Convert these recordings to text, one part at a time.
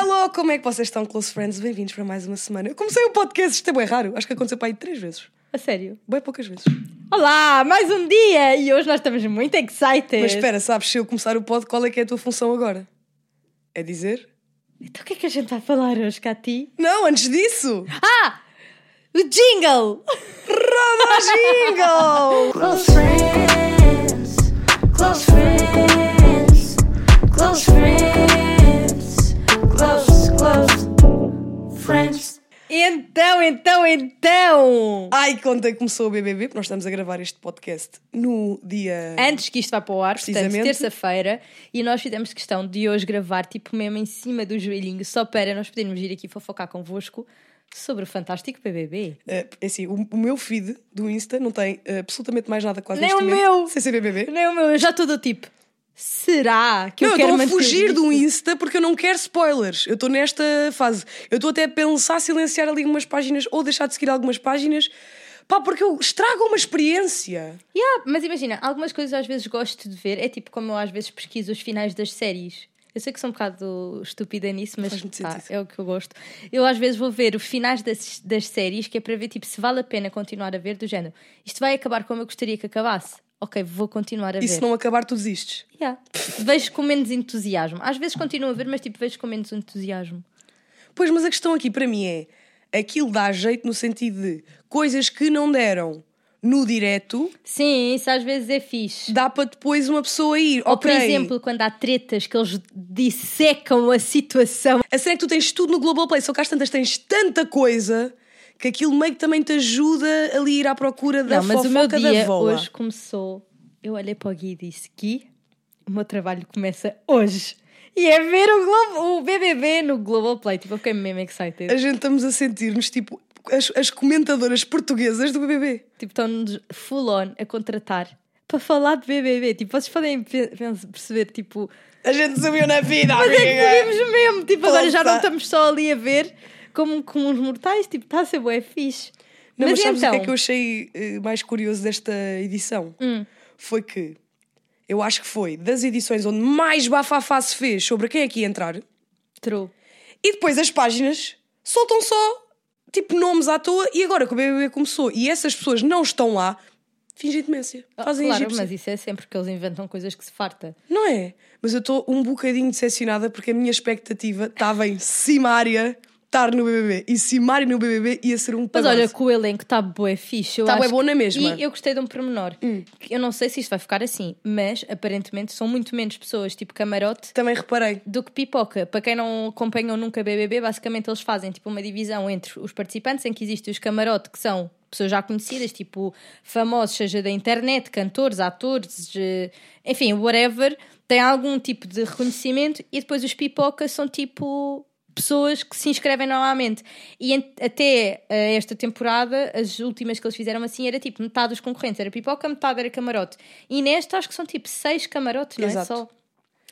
Hello, como é que vocês estão, close friends? Bem-vindos para mais uma semana. Eu comecei o podcast, isto é bem raro, acho que aconteceu para aí três vezes. A sério? Bem poucas vezes. Olá, mais um dia! E hoje nós estamos muito excited. Mas espera, sabes, se eu começar o pod, qual é que é a tua função agora? É dizer? Então o que é que a gente vai falar hoje, Cati? Não, antes disso! Ah! O jingle! Roda jingle! Close friends, close friends, close friends, Então, então, então! Ai, contei que começou o BBB, porque nós estamos a gravar este podcast no dia... Antes que isto vá para o ar, portanto, Precisamente. terça-feira, e nós fizemos questão de hoje gravar, tipo, mesmo em cima do joelhinho, só para nós podermos vir aqui fofocar convosco sobre o fantástico BBB. É assim, o, o meu feed do Insta não tem eh, absolutamente mais nada quase Nem o meu! Sem ser BBB. Nem o meu, eu já estou do tipo, será que não, eu eu quero estou a fugir isto? do Insta porque eu não quero spoilers. Eu estou nesta fase. Eu estou até a pensar silenciar ali algumas páginas ou deixar de seguir algumas páginas. Pá, porque eu estrago uma experiência. Yeah, mas imagina, algumas coisas às vezes gosto de ver, é tipo como eu às vezes pesquiso os finais das séries. Eu sei que sou um bocado estúpida nisso, mas pá, é o que eu gosto. Eu às vezes vou ver os finais das, das séries, que é para ver tipo, se vale a pena continuar a ver, do género. Isto vai acabar como eu gostaria que acabasse. Ok, vou continuar a E ver. se não acabar, tu desistes. Yeah. Vejo com menos entusiasmo. Às vezes continuo a ver, mas tipo, vejo com menos entusiasmo. Pois, mas a questão aqui para mim é: aquilo dá jeito no sentido de coisas que não deram no direto, Sim, isso às vezes é fixe. dá para depois uma pessoa ir. Ou, ok, por exemplo, quando há tretas que eles dissecam a situação. A cena é que tu tens tudo no Global Play, só que às tantas tens tanta coisa que aquilo meio que também te ajuda ali a ir à procura da Não, mas o meu da dia hoje começou. Eu olhei para o Gui e disse: Gui, o meu trabalho começa hoje. E é ver o, Globo, o BBB no Global Play. Tipo, eu fiquei mesmo excited. A gente estamos a sentir-nos tipo as, as comentadoras portuguesas do BBB. Tipo, estão-nos full on a contratar para falar de BBB. Tipo, vocês podem pe- pe- perceber, tipo, A gente subiu na vida, mas é que amiga. podemos mesmo. Tipo, agora já não estamos só ali a ver como, uns mortais. Tipo, está a ser bué fixe. Não, mas, mas, sabes então, o que é que eu achei eh, mais curioso desta edição? Hum. Foi que eu acho que foi das edições onde mais bafafá se fez sobre quem é que ia entrar True. e depois as páginas soltam só tipo nomes à toa e agora que o BBB começou e essas pessoas não estão lá, fingem demência. Fazem Ah, claro, egípcia. mas isso é sempre que eles inventam coisas que se farta. Não é? Mas eu estou um bocadinho decepcionada porque a minha expectativa estava em Simária estar no BBB. E Simária no BBB ia ser um Mas olha que o elenco está bué fixe. Tá acho bom na mesma. Hum. E eu gostei de um pormenor. que Eu não sei se isto vai ficar assim, mas aparentemente são muito menos pessoas, tipo camarote, Também reparei. do que pipoca. Para quem não acompanhou nunca BBB, basicamente eles fazem tipo uma divisão entre os participantes, em que existe os camarote, que são pessoas já conhecidas, tipo famosos, seja da internet, cantores, atores, eh, enfim, whatever, tem algum tipo de reconhecimento, e depois os pipoca são tipo pessoas que se inscrevem novamente. E até eh, esta temporada, as últimas que eles fizeram assim, era tipo metade dos concorrentes era pipoca, metade era camarote. E nesta acho que são tipo seis camarotes, não é Exato. só?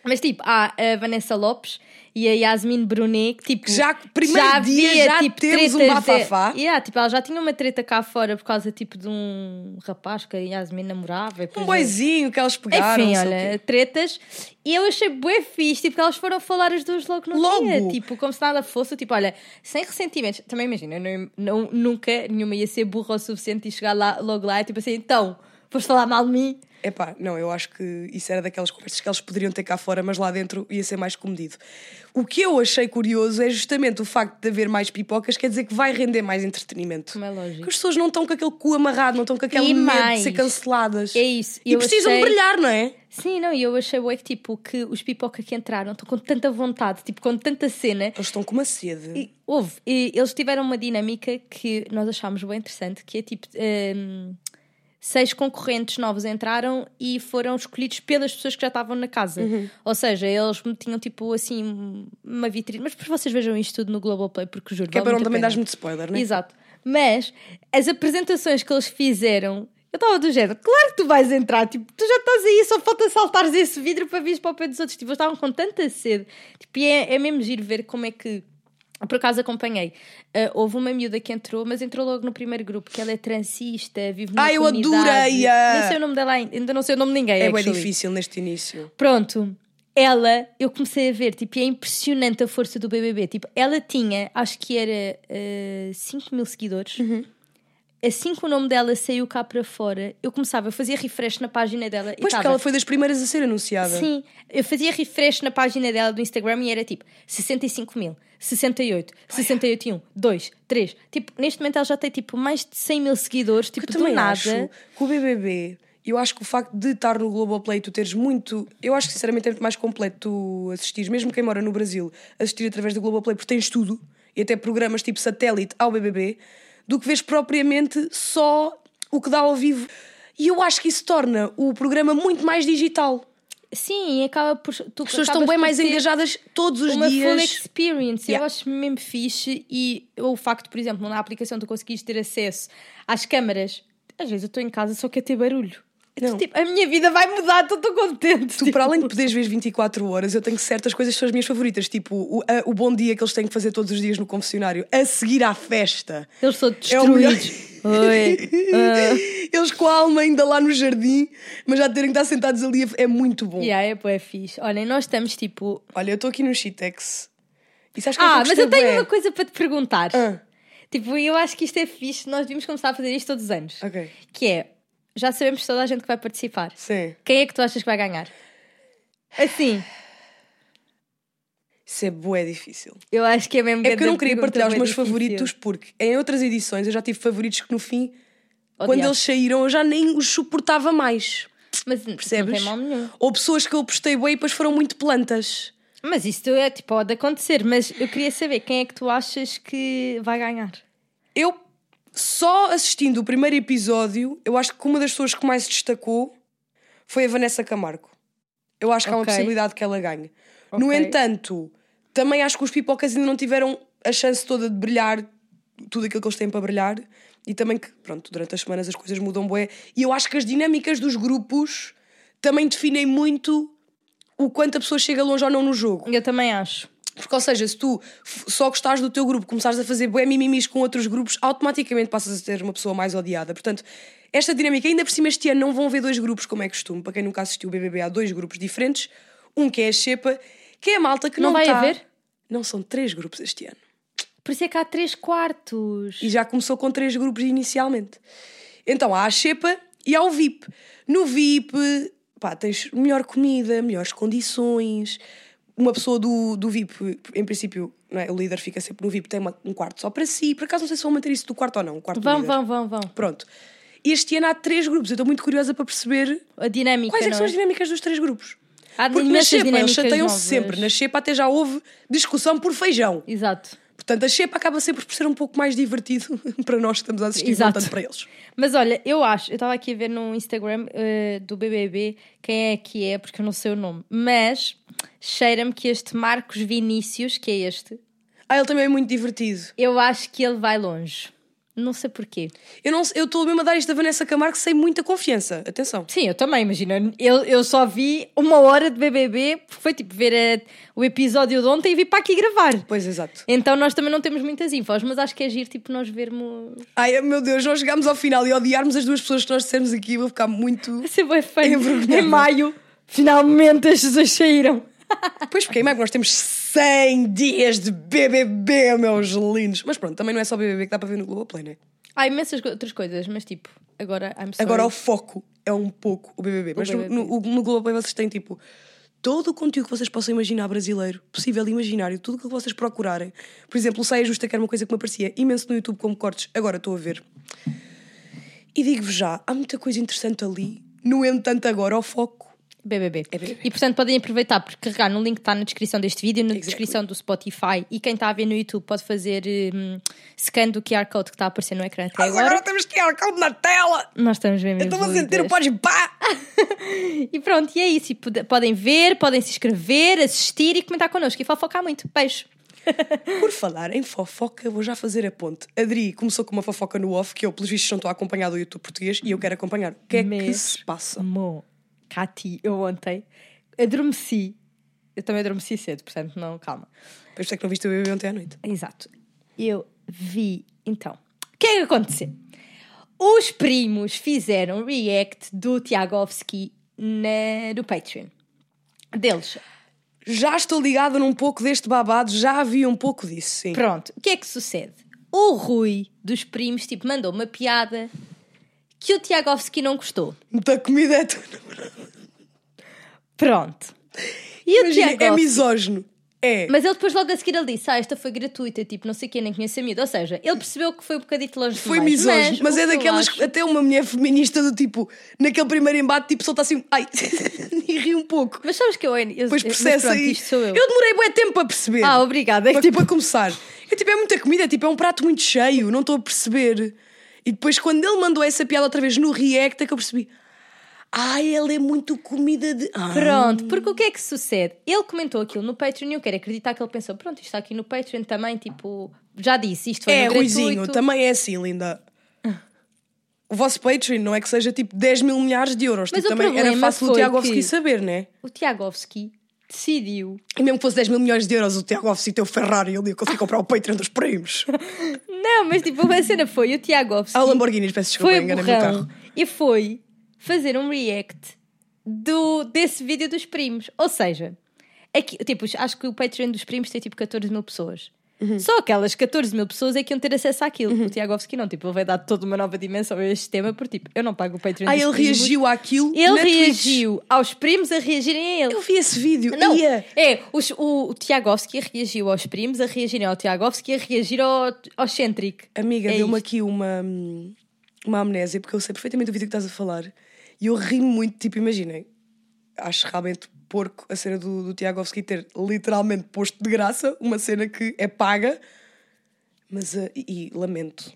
Mas tipo, há a Vanessa Lopes e a Yasmin Brunet, que tipo. Já- primeiro dia já temos um tretas de- bafafá. Yeah, tipo, ela já tinha uma treta cá fora por causa tipo de um rapaz que a Yasmin namorava. Um boizinho que elas pegaram. Enfim, olha, tretas. E eu achei bué fixe, tipo, que elas foram falar as duas logo no Logo? dia. Tipo, como se nada fosse. Tipo, olha, sem ressentimentos. Também imagina, não, não- nunca nenhuma ia ser burra o suficiente e chegar lá, logo lá e tipo assim, então, foste falar mal de mim? Epá, não, eu acho que isso era daquelas conversas que eles poderiam ter cá fora, mas lá dentro ia ser mais comedido. O que eu achei curioso é justamente o facto de haver mais pipocas, quer dizer que vai render mais entretenimento. Como é lógico. Porque as pessoas não estão com aquele cu amarrado, não estão com aquele E medo mais. de ser canceladas. É isso. E Eu precisam achei- brilhar, não é? Sim, não, e eu achei bué que tipo, que os pipoca que entraram estão com tanta vontade, tipo, com tanta cena. Eles estão com uma sede. E, houve, e eles tiveram uma dinâmica que nós achámos bem interessante, que é tipo. hum, seis concorrentes novos entraram e foram escolhidos pelas pessoas que já estavam na casa. Uhum. Ou seja, eles tinham tipo assim uma vitrine. Mas depois vocês vejam isto tudo no Globoplay, porque juro. Que é para não também dar muito spoiler, não é? Exato. Mas as apresentações que eles fizeram, eu estava do género, claro que tu vais entrar, tipo, tu já estás aí, só falta saltares esse vidro para vires para o pé dos outros. Tipo, eles estavam com tanta sede. Tipo, e é, é mesmo giro ver como é que. Por acaso acompanhei. Ah, houve uma miúda que entrou, mas entrou logo no primeiro grupo, que ela é transista, vive numa Ah, eu adorei-a! Nem sei o nome dela ainda, ainda não sei o nome de ninguém. É bem difícil neste início. Pronto. ela, eu comecei a ver, tipo, e é impressionante a força do BBB. Tipo, ela tinha, acho que era uh, 5 mil seguidores. Uhum. Assim que o nome dela saiu cá para fora, eu começava, eu fazia refresh na página dela Pois, porque ela foi das primeiras a ser anunciada. Sim, eu fazia refresh na página dela do Instagram e era tipo 65 mil, 68, 68 e 1, 2, 3. Tipo, neste momento ela já tem tipo mais de 100 mil seguidores, tipo, Eu do também nada. acho que o BBB, eu acho que o facto de estar no Globoplay, tu teres muito. Eu acho que sinceramente é muito mais completo tu assistires, mesmo quem mora no Brasil, assistir através do Globoplay, porque tens tudo, e até programas tipo satélite ao BBB, do que vês propriamente só o que dá ao vivo. E eu acho que isso torna o programa muito mais digital. Sim, acaba por. Tu As pessoas estão bem mais engajadas todos os Uma full dias. experience, Yeah. eu acho mesmo fixe e o facto, por exemplo, na aplicação tu conseguires ter acesso às câmaras, às vezes eu estou em casa só quero ter barulho. Não. Tipo, a minha vida vai mudar, estou contente. Tu, para além de poderes ver 24 horas, eu tenho certas coisas que são as minhas favoritas, tipo o, a- o bom dia que eles têm que fazer todos os dias no confessionário, a seguir à festa. Eles são É destruídos. Oi. Ah. Eles com a alma ainda lá no jardim, mas já terem que estar sentados ali é muito bom. Yeah, é, pô, é fixe. Olhem, nós estamos tipo. Olha, eu estou aqui no Shitex. E sabes que é Ah, mas eu tenho bué? uma coisa para te perguntar. Ah, Tipo, eu acho que isto é fixe, nós devíamos começar a fazer isto todos os anos. ok. Que é, já sabemos toda a gente que vai participar. Sim. Quem é que tu achas que vai ganhar? Assim, Isso é bué difícil. eu acho que é mesmo É porque eu não queria partilhar os bué meus difícil. favoritos, porque em outras edições eu já tive favoritos que no fim, quando Odiava. eles saíram, eu já nem os suportava mais. Mas Percebes? não tem mal nenhum. Ou pessoas que eu postei bué e depois foram muito plantas. Mas isso é, tipo, pode acontecer. Mas eu queria saber quem é que tu achas que vai ganhar. Eu, só assistindo o primeiro episódio, eu acho que uma das pessoas que mais se destacou foi a Vanessa Camargo. Eu acho que há uma possibilidade que ela ganhe. No Ok. entanto, também acho que os pipocas ainda não tiveram a chance toda de brilhar tudo aquilo que eles têm para brilhar. E também que, pronto, durante as semanas as coisas mudam bué. E eu acho que as dinâmicas dos grupos também definem muito o quanto a pessoa chega longe ou não no jogo. Eu também acho. Porque, ou seja, se tu só gostares do teu grupo, começares a fazer bué mimimis com outros grupos, automaticamente passas a ser uma pessoa mais odiada. Portanto, esta dinâmica, ainda por cima este ano não vão haver dois grupos, como é costume. Para quem nunca assistiu o BBB, há dois grupos diferentes. Um que é a Xepa, que é a malta que Não não, vai tá- haver? Não, são três grupos este ano. Por isso é que há três quartos. E já começou com três grupos inicialmente. Então há a Xepa e há o VIP. No VIP, pá, tens melhor comida, melhores condições. Uma pessoa do, do VIP, em princípio, não é? o líder fica sempre no VIP, tem uma- um quarto só para si. Por acaso não sei se vão manter isso do quarto ou não. O quarto Vão, vão, vão, vão. Pronto. Este ano há três grupos. Eu estou muito curiosa para perceber A dinâmica, quais é são é? as dinâmicas dos três grupos. Há Porque na Xepa eles chateiam-se sempre. Na Xepa até já houve discussão por feijão. Exato. Portanto, a Xepa acaba sempre por ser um pouco mais divertido para nós que estamos a assistir, Exato. tanto para eles. Mas olha, eu acho, eu estava aqui a ver no Instagram eh, do BBB quem é que é, porque eu não sei o nome, mas cheira-me que este Marcos Vinícius, que é este, Ah, ele também é muito divertido. eu acho que ele vai longe. Não sei porquê. Eu não eu estou mesmo a dar isto da Vanessa Camargo sem muita confiança. Atenção. Sim, eu também, imagina. Eu, eu só vi uma hora de BBB, porque foi tipo ver eh, o episódio de ontem e vi para aqui gravar. Pois, exato. Então nós também não temos muitas infos, mas acho que é giro tipo nós vermos. Ai, meu Deus, nós chegámos ao final e odiarmos as duas pessoas que nós dissemos aqui, eu vou ficar muito. Vai ser bem feio. Em maio, finalmente as pessoas saíram. Pois, porque maio nós temos 100 dias de BBB, meus lindos. Mas pronto, também não é só BBB que dá para ver no Globoplay, não é? Há imensas outras coisas, mas tipo, agora. Agora o foco é um pouco o BBB. Mas no- BBB. No, no Globoplay vocês têm tipo todo o conteúdo que vocês possam imaginar brasileiro, possível e imaginário, tudo o que vocês procurarem. Por exemplo, o Saia Justa, que era uma coisa que me aparecia imenso no YouTube como cortes, agora estou a ver. E digo-vos já, há muita coisa interessante ali. No entanto, agora o foco BBB. É BBB. E portanto podem aproveitar por carregar no link que está na descrição deste vídeo, na Exactly. descrição do Spotify e quem está a ver no YouTube pode fazer um, scan do QR Code que está a aparecer no ecrã até Mas agora, agora. temos que ir caldo na tela! Nós estamos bem mesmo. Estou a sentir o pode pá! E pronto, e é isso. E pode- podem ver, podem se inscrever, assistir e comentar connosco e fofocar muito. Beijo. Por falar em fofoca, vou já fazer a ponte. Adri começou com uma fofoca no off que eu, pelos vistos, não estou a acompanhar do YouTube português e eu quero acompanhar. O que é que Mas- se passa? Mo, Cati, eu ontem adormeci. Eu também adormeci cedo, portanto, não, calma. Pois é que não viste o BBB ontem à noite. Exato. Eu vi. Então, o que é que aconteceu? Os primos fizeram react do Tiagovski na, do Patreon. Deles. Já estou ligada num pouco deste babado, já havia um pouco disso, sim. Pronto, o que é que sucede? O Rui dos primos, tipo, mandou uma piada que o Tiagovski não gostou. Muita comida é tudo. Pronto. E o Imagina, é Tiagovski... misógino. É. Mas ele depois logo a seguir ele disse, ah, esta foi gratuita, tipo, não sei quem, nem conheço a miúda. Ou seja, ele percebeu que foi um bocadito longe Foi demais. misógino, mas, o é que eu daquelas. acho- Até uma mulher feminista do tipo, naquele primeiro embate, tipo, solta assim, ai, e ri um pouco. Mas sabes que eu... eu Depois mas processa pronto, e. isto sou eu. demorei bué tempo para perceber. Ah, obrigada. É que, para, tipo, para começar. Eu, tipo, é muita comida, é, tipo, é um prato muito cheio, não estou a perceber. E depois, quando ele mandou essa piada outra vez no React, é que eu percebi. Ah, ele é muito comida de. Ah. Pronto, porque o que é que sucede? Ele comentou aquilo no Patreon e eu quero acreditar que ele pensou, pronto, isto está aqui no Patreon também, tipo, já disse, isto foi É, no Ruizinho, gratuito. também é assim, linda. O vosso Patreon não é que seja tipo 10 mil milhares de euros. Mas tipo, também era fácil o Tiagovski que- saber, né? O Tiagovski decidiu, E mesmo que fosse 10 mil milhões de euros, o Tiagovski tem o Ferrari e ele ia conseguir comprar o Patreon dos prémios. não, mas tipo, a cena foi o Tiagovski Ah, o Lamborghini, peço desculpa, foi enganei-me no burrão carro. e foi fazer um react do, desse vídeo dos primos. Ou seja, aqui, tipo, acho que o Patreon dos primos tem tipo 14 mil pessoas. Uhum. Só aquelas 14 mil pessoas é que iam ter acesso àquilo. O Tiagovski não, tipo, ele vai dar toda uma nova dimensão a este tema, porque tipo, eu não pago o Patreon Ah, ele primos. reagiu àquilo Ele na Twitch. reagiu aos primos a reagirem a ele. Eu vi esse vídeo. Não, Ia. é, os- o, o Tiagovski reagiu aos primos a reagirem ao Tiagovski a reagir ao, ao Centric. Amiga, É deu-me aqui uma, uma amnésia, porque eu sei perfeitamente o vídeo que estás a falar. E eu ri muito, tipo, imaginem. Acho realmente porco a cena do, do Tiagovski ter literalmente posto de graça uma cena que é paga. Mas, ah, e, e lamento.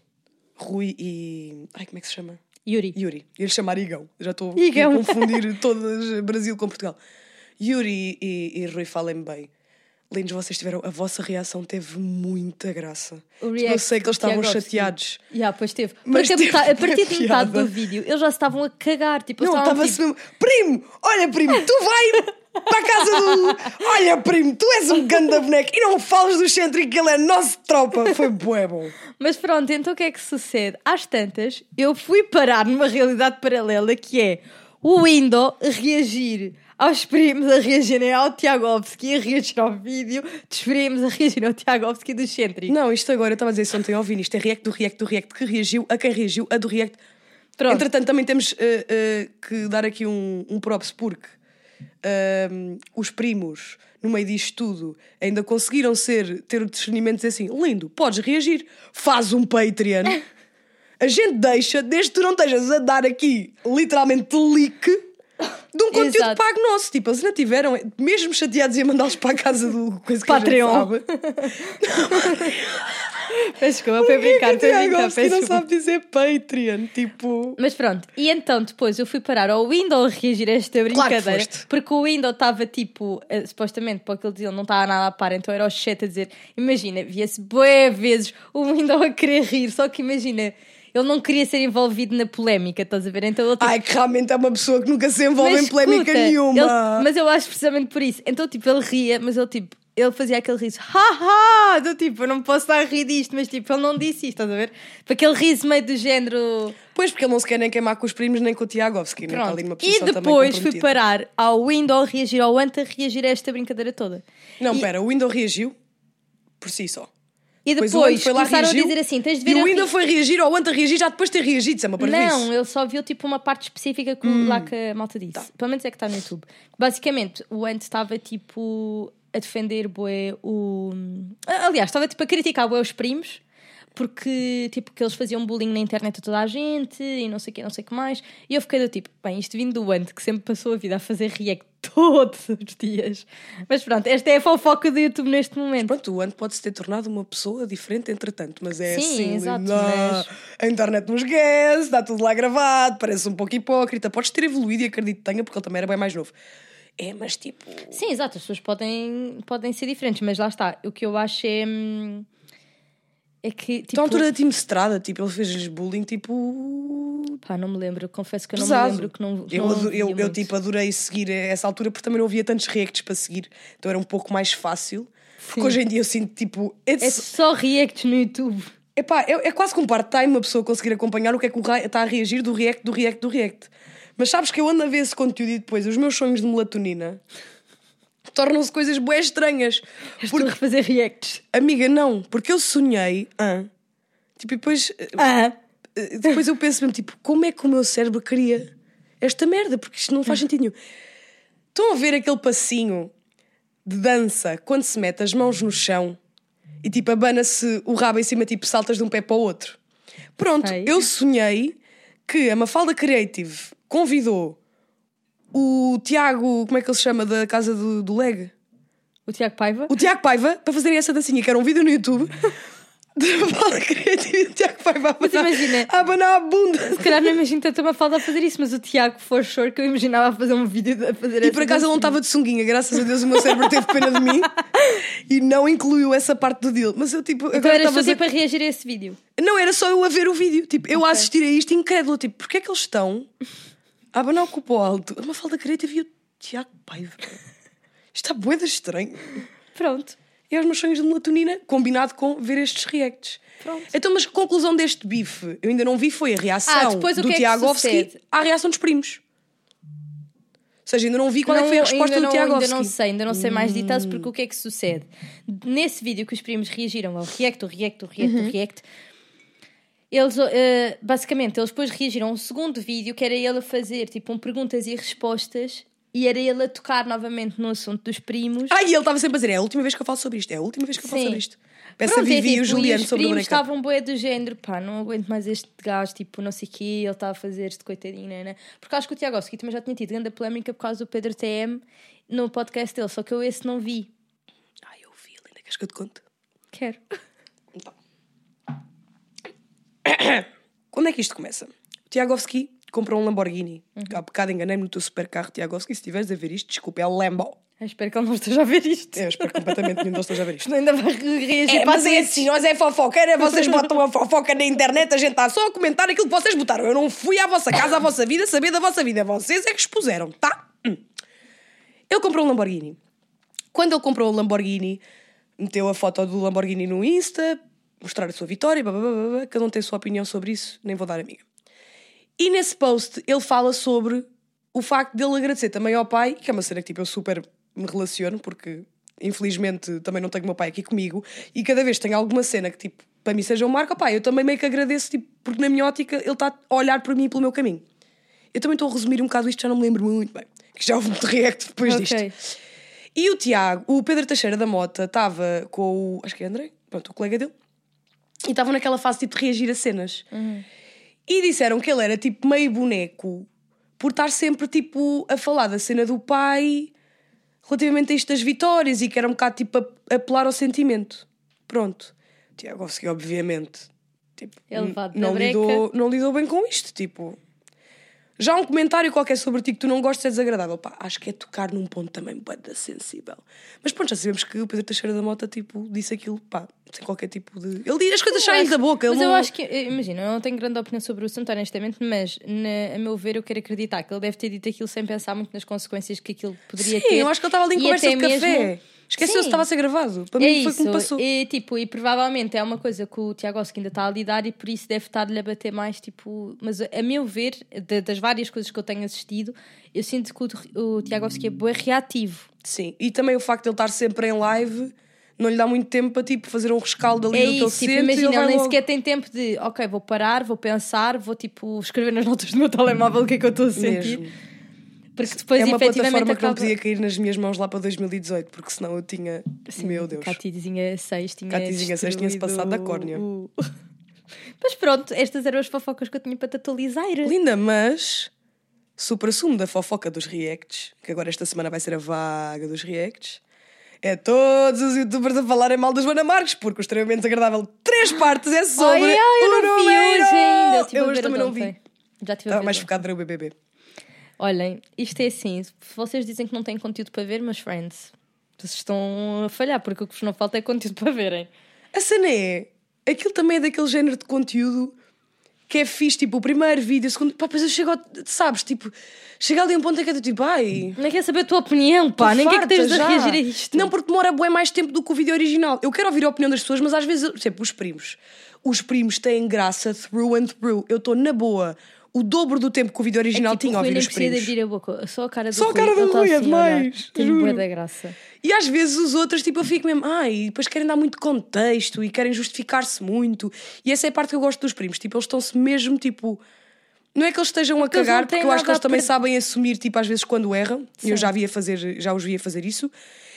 Rui e. Ai, como é que se chama? Yuri. Yuri. Ia chamar Igão. Já estou a confundir todas Brasil com Portugal. Yuri e, e Rui, falem bem. Lindos, vocês tiveram. A vossa reação teve muita graça. Eu sei que eles estavam Tiagovski. chateados. Já, pois teve. Mas teve metade- a partir de metade do vídeo eles já estavam a cagar. Tipo, Não, estava-se tipo, mesmo. Primo! Olha, primo, tu vai para a casa do. Olha, primo, tu és um ganda boneco e não fales do Centric que ele é nosso tropa. Foi bué bom. Mas pronto, então o que é que sucede? Às tantas, eu fui parar numa realidade paralela que é o Window reagir aos primos a reagirem ao Tiagovski, a reagir ao vídeo dos primos a reagir ao Tiagovski do Centric. Não, isto agora, eu estava a dizer isso ontem ao Vini, isto é react do react do react que reagiu a quem reagiu, a do react. Pronto. Entretanto, também temos eh, eh, que dar aqui um, um props porque ehm, os primos, no meio disto tudo, ainda conseguiram ser, ter o discernimento de dizer assim: lindo, podes reagir, faz um Patreon. A gente deixa, desde que tu não estejas a dar aqui literalmente leak de um conteúdo Exato. pago nosso. Tipo, eles não tiveram, mesmo chateados, ia mandá-los para a casa do coisa que Patreon. a gente sabe. Peço desculpa, foi brincar, foi brincar, peço não sabe dizer Patreon, tipo. Mas pronto, e então depois eu fui parar ao Window a reagir a esta brincadeira. foste. porque o Window estava tipo, eh, supostamente, para o que ele dizia, ele não estava nada a par, então era o chat a dizer: Imagina, via-se bué vezes o Window a querer rir, só que imagina, ele não queria ser envolvido na polémica, estás a ver? Então ele tipo. Ai, que realmente é uma pessoa que nunca se envolve mas em polémica escuta, nenhuma. ele- mas eu acho precisamente por isso. Então, tipo, ele ria, mas ele tipo. Ele fazia aquele riso, haha! Do tipo, eu não posso estar a rir disto, mas tipo, ele não disse isto, estás a ver? Para aquele riso meio do género. Pois, porque ele não se quer nem queimar com os primos nem com o Tiagovski, né? Está Pronto. ali E depois fui parar ao Window reagir ao Anta a reagir a esta brincadeira toda. Não, e, pera, o Windows reagiu por si só. e Depois o foi lá começaram reagiu, a dizer assim: tens de ver E o Windows ri- foi reagir ao Anta reagir já depois de ter reagido, isso é uma parvoíce. Não, ele só viu tipo uma parte específica que, Hum. lá que a malta disse. Tá. Pelo menos é que está no YouTube. Basicamente, o Ant estava tipo a defender bué o. Aliás, estava tipo a criticar bué os primos. Porque, tipo, que eles faziam bullying na internet a toda a gente e não sei o que, não sei o que mais. E eu fiquei do tipo, bem, isto vindo do Ant, que sempre passou a vida a fazer react todos os dias. Mas pronto, esta é a fofoca do YouTube neste momento. Pronto, o Ant pode-se ter tornado uma pessoa diferente, entretanto, mas é Sim, assim, exato, linda. mas- a internet nos esquece, está tudo lá gravado, parece um pouco hipócrita. Podes ter evoluído e acredito que tenha, porque ele também era bem mais novo. É, mas tipo. Sim, exato, as pessoas podem, podem ser diferentes, mas lá está. O que eu acho é. hum, É que. Tipo, Então, a altura da Team Strada, tipo, ele fez-lhes bullying, tipo. Pá, não me lembro, confesso que eu não me lembro que não. eu, não eu, eu, tipo, adorei seguir essa altura porque também não havia tantos reacts para seguir, então era um pouco mais fácil. Porque Sim. hoje em dia eu sinto, tipo. É It's, só reacts no YouTube. Epá, é, é quase que um part-time uma pessoa conseguir acompanhar o que é que o está a reagir do react, do react, do react. Mas sabes que eu ando a ver esse conteúdo e depois os meus sonhos de melatonina tornam-se coisas bué estranhas. Estou a refazer reacts. Amiga, não, porque eu sonhei. ah, tipo, e depois, Ah, depois eu penso mesmo, tipo, como é que o meu cérebro queria esta merda? Porque isto não faz sentido nenhum. Estão a ver aquele passinho de dança quando se mete as mãos no chão e tipo abana-se o rabo em cima, tipo saltas de um pé para o outro. Pronto, Sei. eu sonhei que a Mafalda Creative convidou o Tiago, como é que ele se chama, da casa do, do Leg? o Tiago Paiva. o Tiago Paiva para fazerem essa dancinha, que era um vídeo no YouTube de e o Tiago Paiva a Mas imagina- a abanar a bunda. Se calhar não imagino tanto uma falda a fazer isso, mas o Tiago, for sure, que eu imaginava a fazer um vídeo a fazer E por acaso ele não estava de sunguinha, graças a Deus o meu cérebro teve pena de mim e não incluiu essa parte do deal. Mas eu tipo, Então era só a tipo a reagir a esse vídeo. Não, era só eu a ver o vídeo. Tipo, eu a assistir a isto incrédulo. Tipo, porque é que eles estão a abanar o cupo alto? Uma falda creativa e o Tiago Paiva. Está boeda estranho. Pronto. E aos meus sonhos de melatonina, combinado com ver estes reacts. Pronto. Então, mas a conclusão deste bife, eu ainda não vi, foi a reação Ah, do é Tiagovski à reação dos primos. Ou seja, ainda não vi qual é que foi a Não, resposta do não, Tiagovski. Ainda não sei, ainda não sei mais detalhes, porque o que é que sucede? Nesse vídeo que os primos reagiram ao react, o react, o react, Uhum. o react, eles, eh, basicamente, eles depois reagiram a um segundo vídeo que era ele a fazer, tipo, um perguntas e respostas, e era ele a tocar novamente no assunto dos primos. Ai, e ele estava sempre a dizer: é a última vez que eu falo sobre isto, é a última vez que eu falo Sim. sobre isto. Peça Pronto, a é Vivi e o tipo, Juliano os sobre o primos breakup. estavam bué do género, pá, não aguento mais este gajo, tipo, não sei o quê, ele está a fazer este coitadinho, né? Porque acho que o Tiagovski também já tinha tido grande polémica por causa do Pedro TM no podcast dele, só que eu esse não vi. Ai, eu vi, Linda, queres que eu te conte? Quero. Quando é que isto começa? O Tiagovski comprou um Lamborghini. Uhum. Há bocado enganei-me no teu supercarro, Tiagovski. Se estiveres a ver isto, desculpa, é Lambo. Eu espero que ele não esteja a ver isto. Eu espero completamente que nenhum deles esteja a ver isto. Não ainda vai reagir É, mas é as assim, nós é fofoqueira, vocês botam a fofoca na internet, a gente está só a comentar aquilo que vocês botaram. Eu não fui à vossa casa, à vossa vida, saber da vossa vida. Vocês é que expuseram, tá? Hum. Ele comprou um Lamborghini. Quando ele comprou o Lamborghini, meteu a foto do Lamborghini no Insta, mostrar a sua vitória, blá, blá, blá, blá, cada um tem a sua opinião sobre isso, nem vou dar a minha. E nesse post ele fala sobre o facto dele agradecer também ao pai, que é uma cena que tipo, eu super me relaciono, porque infelizmente também não tenho o meu pai aqui comigo, e cada vez que tenho alguma cena que tipo, para mim seja um marco, pai, eu também meio que agradeço, tipo, porque na minha ótica ele está a olhar por mim e pelo meu caminho. Eu também estou a resumir um bocado isto, já não me lembro muito bem, que já houve muito react depois Ok. disto. E o Tiago, o Pedro Teixeira da Mota, estava com o. Acho que é André, pronto, o colega dele, e estavam naquela fase tipo de reagir a cenas. E disseram que ele era tipo meio boneco por estar sempre tipo a falar da cena do pai relativamente a isto das vitórias e que era um bocado tipo a, apelar ao sentimento. Pronto. Tiago Ovski, obviamente, tipo, não, breca. lidou, não lidou bem com isto. Tipo, já um comentário qualquer sobre ti que tu não gostas é desagradável. Pá, acho que é tocar num ponto também bada sensível. Mas pronto, já sabemos que o Pedro Teixeira da Mota tipo, disse aquilo, pá, sem qualquer tipo de. Ele diz as coisas saem da boca. Mas eu não... acho que, eh, imagina, eu não tenho grande opinião sobre o assunto, honestamente, mas na- a meu ver, eu quero acreditar que ele deve ter dito aquilo sem pensar muito nas consequências que aquilo poderia Sim, ter. eu acho que ele estava ali em E conversa de café. mesmo- Esqueceu-se que estava a ser gravado. Para É mim foi isso, como passou. e, tipo, e provavelmente é uma coisa que o Tiago ainda está a lidar e por isso deve estar-lhe a bater mais, tipo... Mas a meu ver, da- das várias coisas que eu tenho assistido, eu sinto que o, o Tiago é bem reativo. Sim, e também o facto de ele estar sempre em live não lhe dá muito tempo para tipo, fazer um rescaldo ali É do isso, tipo, imagina, ele ele nem logo. sequer tem tempo de, ok, vou parar, vou pensar, vou tipo escrever nas notas do meu telemóvel o que é que eu estou a sentir. Mesmo. Porque depois é uma plataforma que não podia cair nas minhas mãos lá para 2018, porque senão eu tinha. meu Deus. Catizinha 6 tinha Catizinha seis tinha-se destruído passado da córnea. o- Mas pronto, estas eram as fofocas que eu tinha para te atualizar. Linda, mas. Supra-sumo da fofoca dos reacts, que agora esta semana vai ser a vaga dos reacts, é todos os youtubers a falarem mal da Joana Marques, porque o extremamente desagradável três partes é sobre Ai, ai, eu o não vi hoje ainda. Eu, Eu hoje também não vi. Já tive Estava mais focado no BBB. Olhem, isto é assim: vocês dizem que não têm conteúdo para ver, meus friends, vocês estão a falhar, porque o que vos não falta é conteúdo para verem. A cena é. Aquilo também é daquele género de conteúdo que é fixe, tipo, o primeiro vídeo, o segundo. Pá, depois eu chego, ao- sabes, tipo, chega ali a um ponto em que tô tipo, ai. Nem quer saber a tua opinião, pá, nem quer que tens de reagir a isto. Não, porque demora bem mais tempo do que o vídeo original. Eu quero ouvir a opinião das pessoas, mas às vezes, por exemplo, os primos. Os primos têm graça through and through. Eu estou na boa. O dobro do tempo que o vídeo original é tipo, tinha a o Rui ouvir nem os primos. abrir a boca. Só a cara do Só a cara do tá Rui é assim demais, Tem da graça. E às vezes os outros, tipo, eu fico mesmo, ai, e depois querem dar muito contexto e querem justificar-se muito. E essa é a parte que eu gosto dos primos, tipo, eles estão-se mesmo, tipo. Não é que eles estejam a Porque cagar, porque eu acho que eles também perder. sabem assumir, tipo, às vezes quando erram. E eu já, via fazer, já os via fazer isso.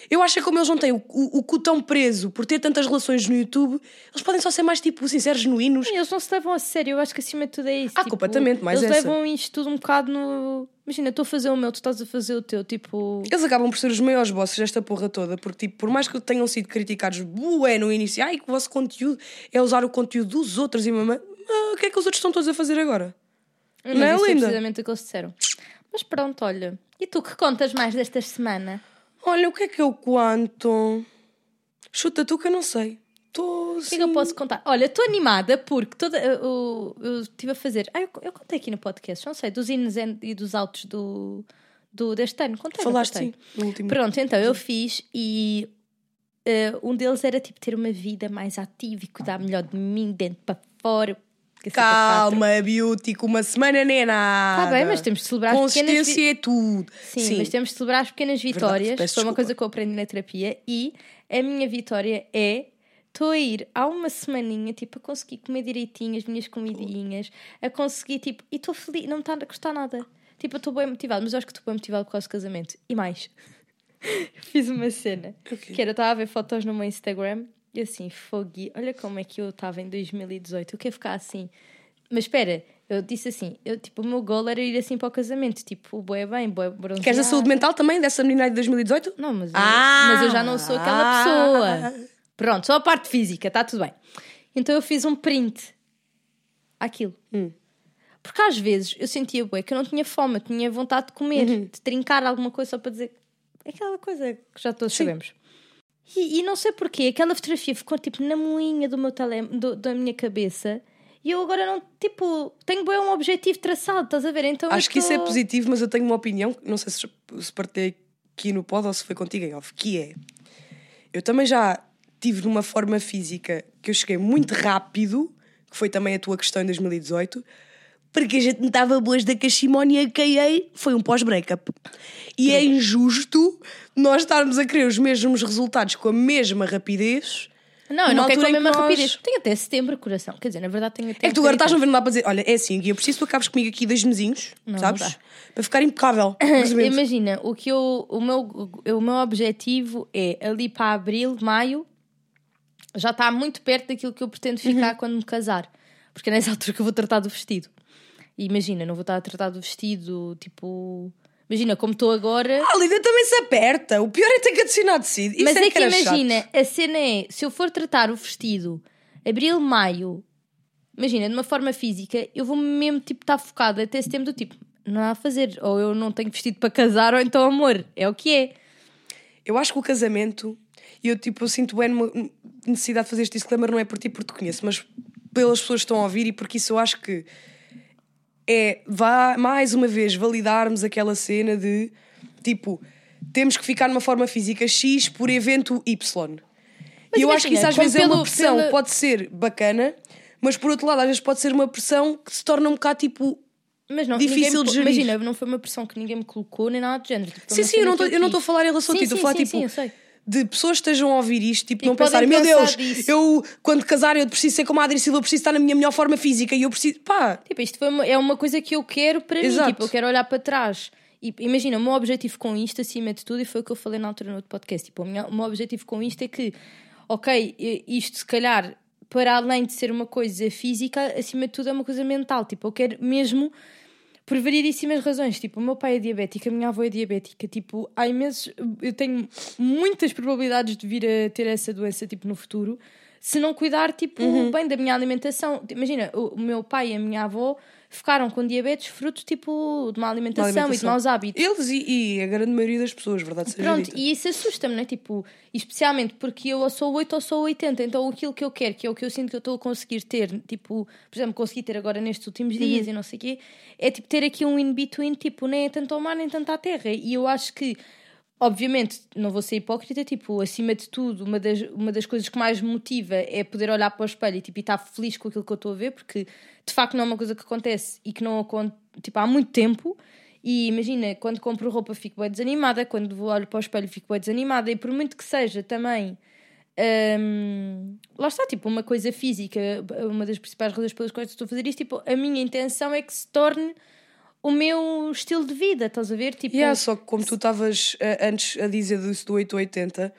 Eu acho que como eles não têm o, o, o cu tão preso por ter tantas relações no YouTube, eles podem só ser mais, tipo, sinceros, genuínos. Eles não se levam a sério, eu acho que acima de tudo é isso. Ah, completamente, mais Eles essa. levam isto tudo um bocado no. Imagina, estou a fazer o meu, tu estás a fazer o teu, tipo. Eles acabam por ser os maiores bosses desta porra toda, porque, tipo, por mais que tenham sido criticados bué no início, ai, que o vosso conteúdo é usar o conteúdo dos outros e mamãe, ah, o que é que os outros estão todos a fazer agora? Mas Não é linda? precisamente o que eles disseram. Mas pronto, olha. E tu que contas mais desta semana? Olha, o que é que eu conto? Chuta tu que eu não sei. Estou O que é que eu posso contar? Olha, estou animada porque toda, eu estive a fazer. Ah, eu, eu contei aqui no podcast, não sei, dos ins e dos altos do, do, deste ano. Contei, Falaste contei? sim, no último. Pronto, então eu fiz e eh, um deles era tipo ter uma vida mais ativa e cuidar melhor de mim, dentro para fora. Assim, Calma, Beauty, que uma semana nem é nada. Está bem, mas temos de celebrar as pequenas Consistência é tudo. Sim, mas temos de celebrar as pequenas vitórias. peço Foi uma coisa que eu aprendi na terapia. E a minha vitória é. Estou a ir há uma semaninha, tipo, a conseguir comer direitinho as minhas comidinhas, a conseguir, tipo, e estou feliz, não me está a custar nada. Tipo, eu estou bem motivada, mas eu acho que estou bem motivada por causa do casamento. E mais, fiz uma cena, Ok. que era, estava a ver fotos no meu Instagram, e assim, fogui, olha como é que eu estava em 2018, eu quero ficar assim. Mas espera, eu disse assim, eu, tipo, o meu goal era ir assim para o casamento, tipo, boé bem, boé bronzeado. Queres a saúde mental também dessa menina de 2018? Não, mas, eu, Ah! mas eu já não sou aquela pessoa. Pronto, só a parte física, está tudo bem. Então eu fiz um print àquilo. Hum. Porque às vezes eu sentia bué, que eu não tinha fome, eu tinha vontade de comer, Uhum. de trincar alguma coisa só para dizer aquela coisa que já todos Sim. sabemos. E, e não sei porquê, aquela fotografia ficou tipo na moinha do meu tele, do- da minha cabeça e eu agora não, tipo, tenho bem um objetivo traçado, estás a ver? Então Acho que isso é tô- positivo, mas eu tenho uma opinião, não sei se, se partilhei aqui no pod ou se foi contigo em off, que é eu também já tive numa forma física que eu cheguei muito rápido, que foi também a tua questão em 2018, porque a gente não estava boas da cachimónia e a caí, foi um pós-breakup. E é injusto nós estarmos a querer os mesmos resultados com a mesma rapidez. Não, eu não quero com a mesma nós- rapidez. Tenho até setembro, coração. Quer dizer, na verdade tenho até. É que tu agora estás a ver, dá para dizer, olha, é assim, eu preciso que tu acabes comigo aqui dois mesinhos, Não, sabes? não. Para ficar impecável. Imagina, o que eu, o meu, o meu objetivo é ali para abril, maio, já está muito perto daquilo que eu pretendo Uhum. ficar quando me casar. Porque é nessa altura que eu vou tratar do vestido. E imagina, não vou estar a tratar do vestido, tipo. Imagina, como estou agora. A Lídia também se aperta. O pior é ter que adicionar tecido. Isso Mas é, que, era chato. imagina, a cena é, se eu for tratar o vestido abril, maio, imagina, de uma forma física, eu vou mesmo tipo estar focada até setembro do tipo, não há a fazer, ou eu não tenho vestido para casar, ou então amor, é o que é. Eu acho que o casamento, e eu tipo, eu sinto bem necessidade de fazer este disclaimer, não é por ti porque te conheço, mas pelas pessoas que estão a ouvir e porque isso eu acho que é, vá mais uma vez validarmos aquela cena de tipo, temos que ficar numa forma física X por evento Y. Mas e eu acho que isso imagina, às vezes é uma pelo- pressão, pela- pode ser bacana, mas por outro lado, às vezes pode ser uma pressão que se torna um bocado tipo. Mas não, Difícil de gerir. Imagina, não foi uma pressão que ninguém me colocou, nem nada do género. Tipo, Sim, uma sim, eu não estou- a falar em relação a ti, Sim, estou a sim, falar sim, tipo. sim, eu sei. De pessoas que estejam a ouvir isto, tipo, E não pensarem, meu pensar Deus, disso. eu quando casar eu preciso ser como a Adri Silva, eu preciso estar na minha melhor forma física e eu preciso. Pá, Tipo, isto foi uma- é uma coisa que eu quero para Exato. mim. Tipo, eu quero olhar para trás. E imagina, o meu objetivo com isto, acima de tudo, e foi o que eu falei na altura no outro podcast. Tipo, o, minha- o meu objetivo com isto é que, ok, isto se calhar, para além de ser uma coisa física, acima de tudo é uma coisa mental. Tipo, eu quero mesmo, por variedíssimas razões. Tipo, o meu pai é diabético, a minha avó é diabética. Tipo, há imensos. Eu tenho muitas probabilidades de vir a ter essa doença, tipo, no futuro. Se não cuidar, tipo, Uhum. bem da minha alimentação. Imagina, o, o meu pai e a minha avó ficaram com diabetes fruto, tipo, de má alimentação, e de alimentação. maus hábitos. eles e, e a grande maioria das pessoas, verdade seja Pronto, dita. e isso assusta-me, né? Tipo, especialmente porque eu ou sou 8 ou sou 80, então aquilo que eu quero, que é o que eu sinto que eu estou a conseguir ter, tipo, por exemplo, consegui ter agora nestes últimos dias e não sei o quê, é tipo ter aqui um in-between, tipo, nem é tanto ao mar nem tanto à terra. E eu acho que, obviamente, não vou ser hipócrita, tipo, acima de tudo, uma das, uma das coisas que mais me motiva é poder olhar para o espelho e, tipo, e estar feliz com aquilo que eu estou a ver, porque de facto não é uma coisa que acontece e que não acontece, tipo, há muito tempo. E imagina, quando compro roupa fico bem desanimada, quando vou olho para o espelho fico bem desanimada, e por muito que seja também. hum, lá está, tipo, uma coisa física, uma das principais razões pelas quais estou a fazer isto, tipo, a minha intenção é que se torne o meu estilo de vida, estás a ver? Tipo, Yeah, só que como tu estavas eh, antes a dizer do 880,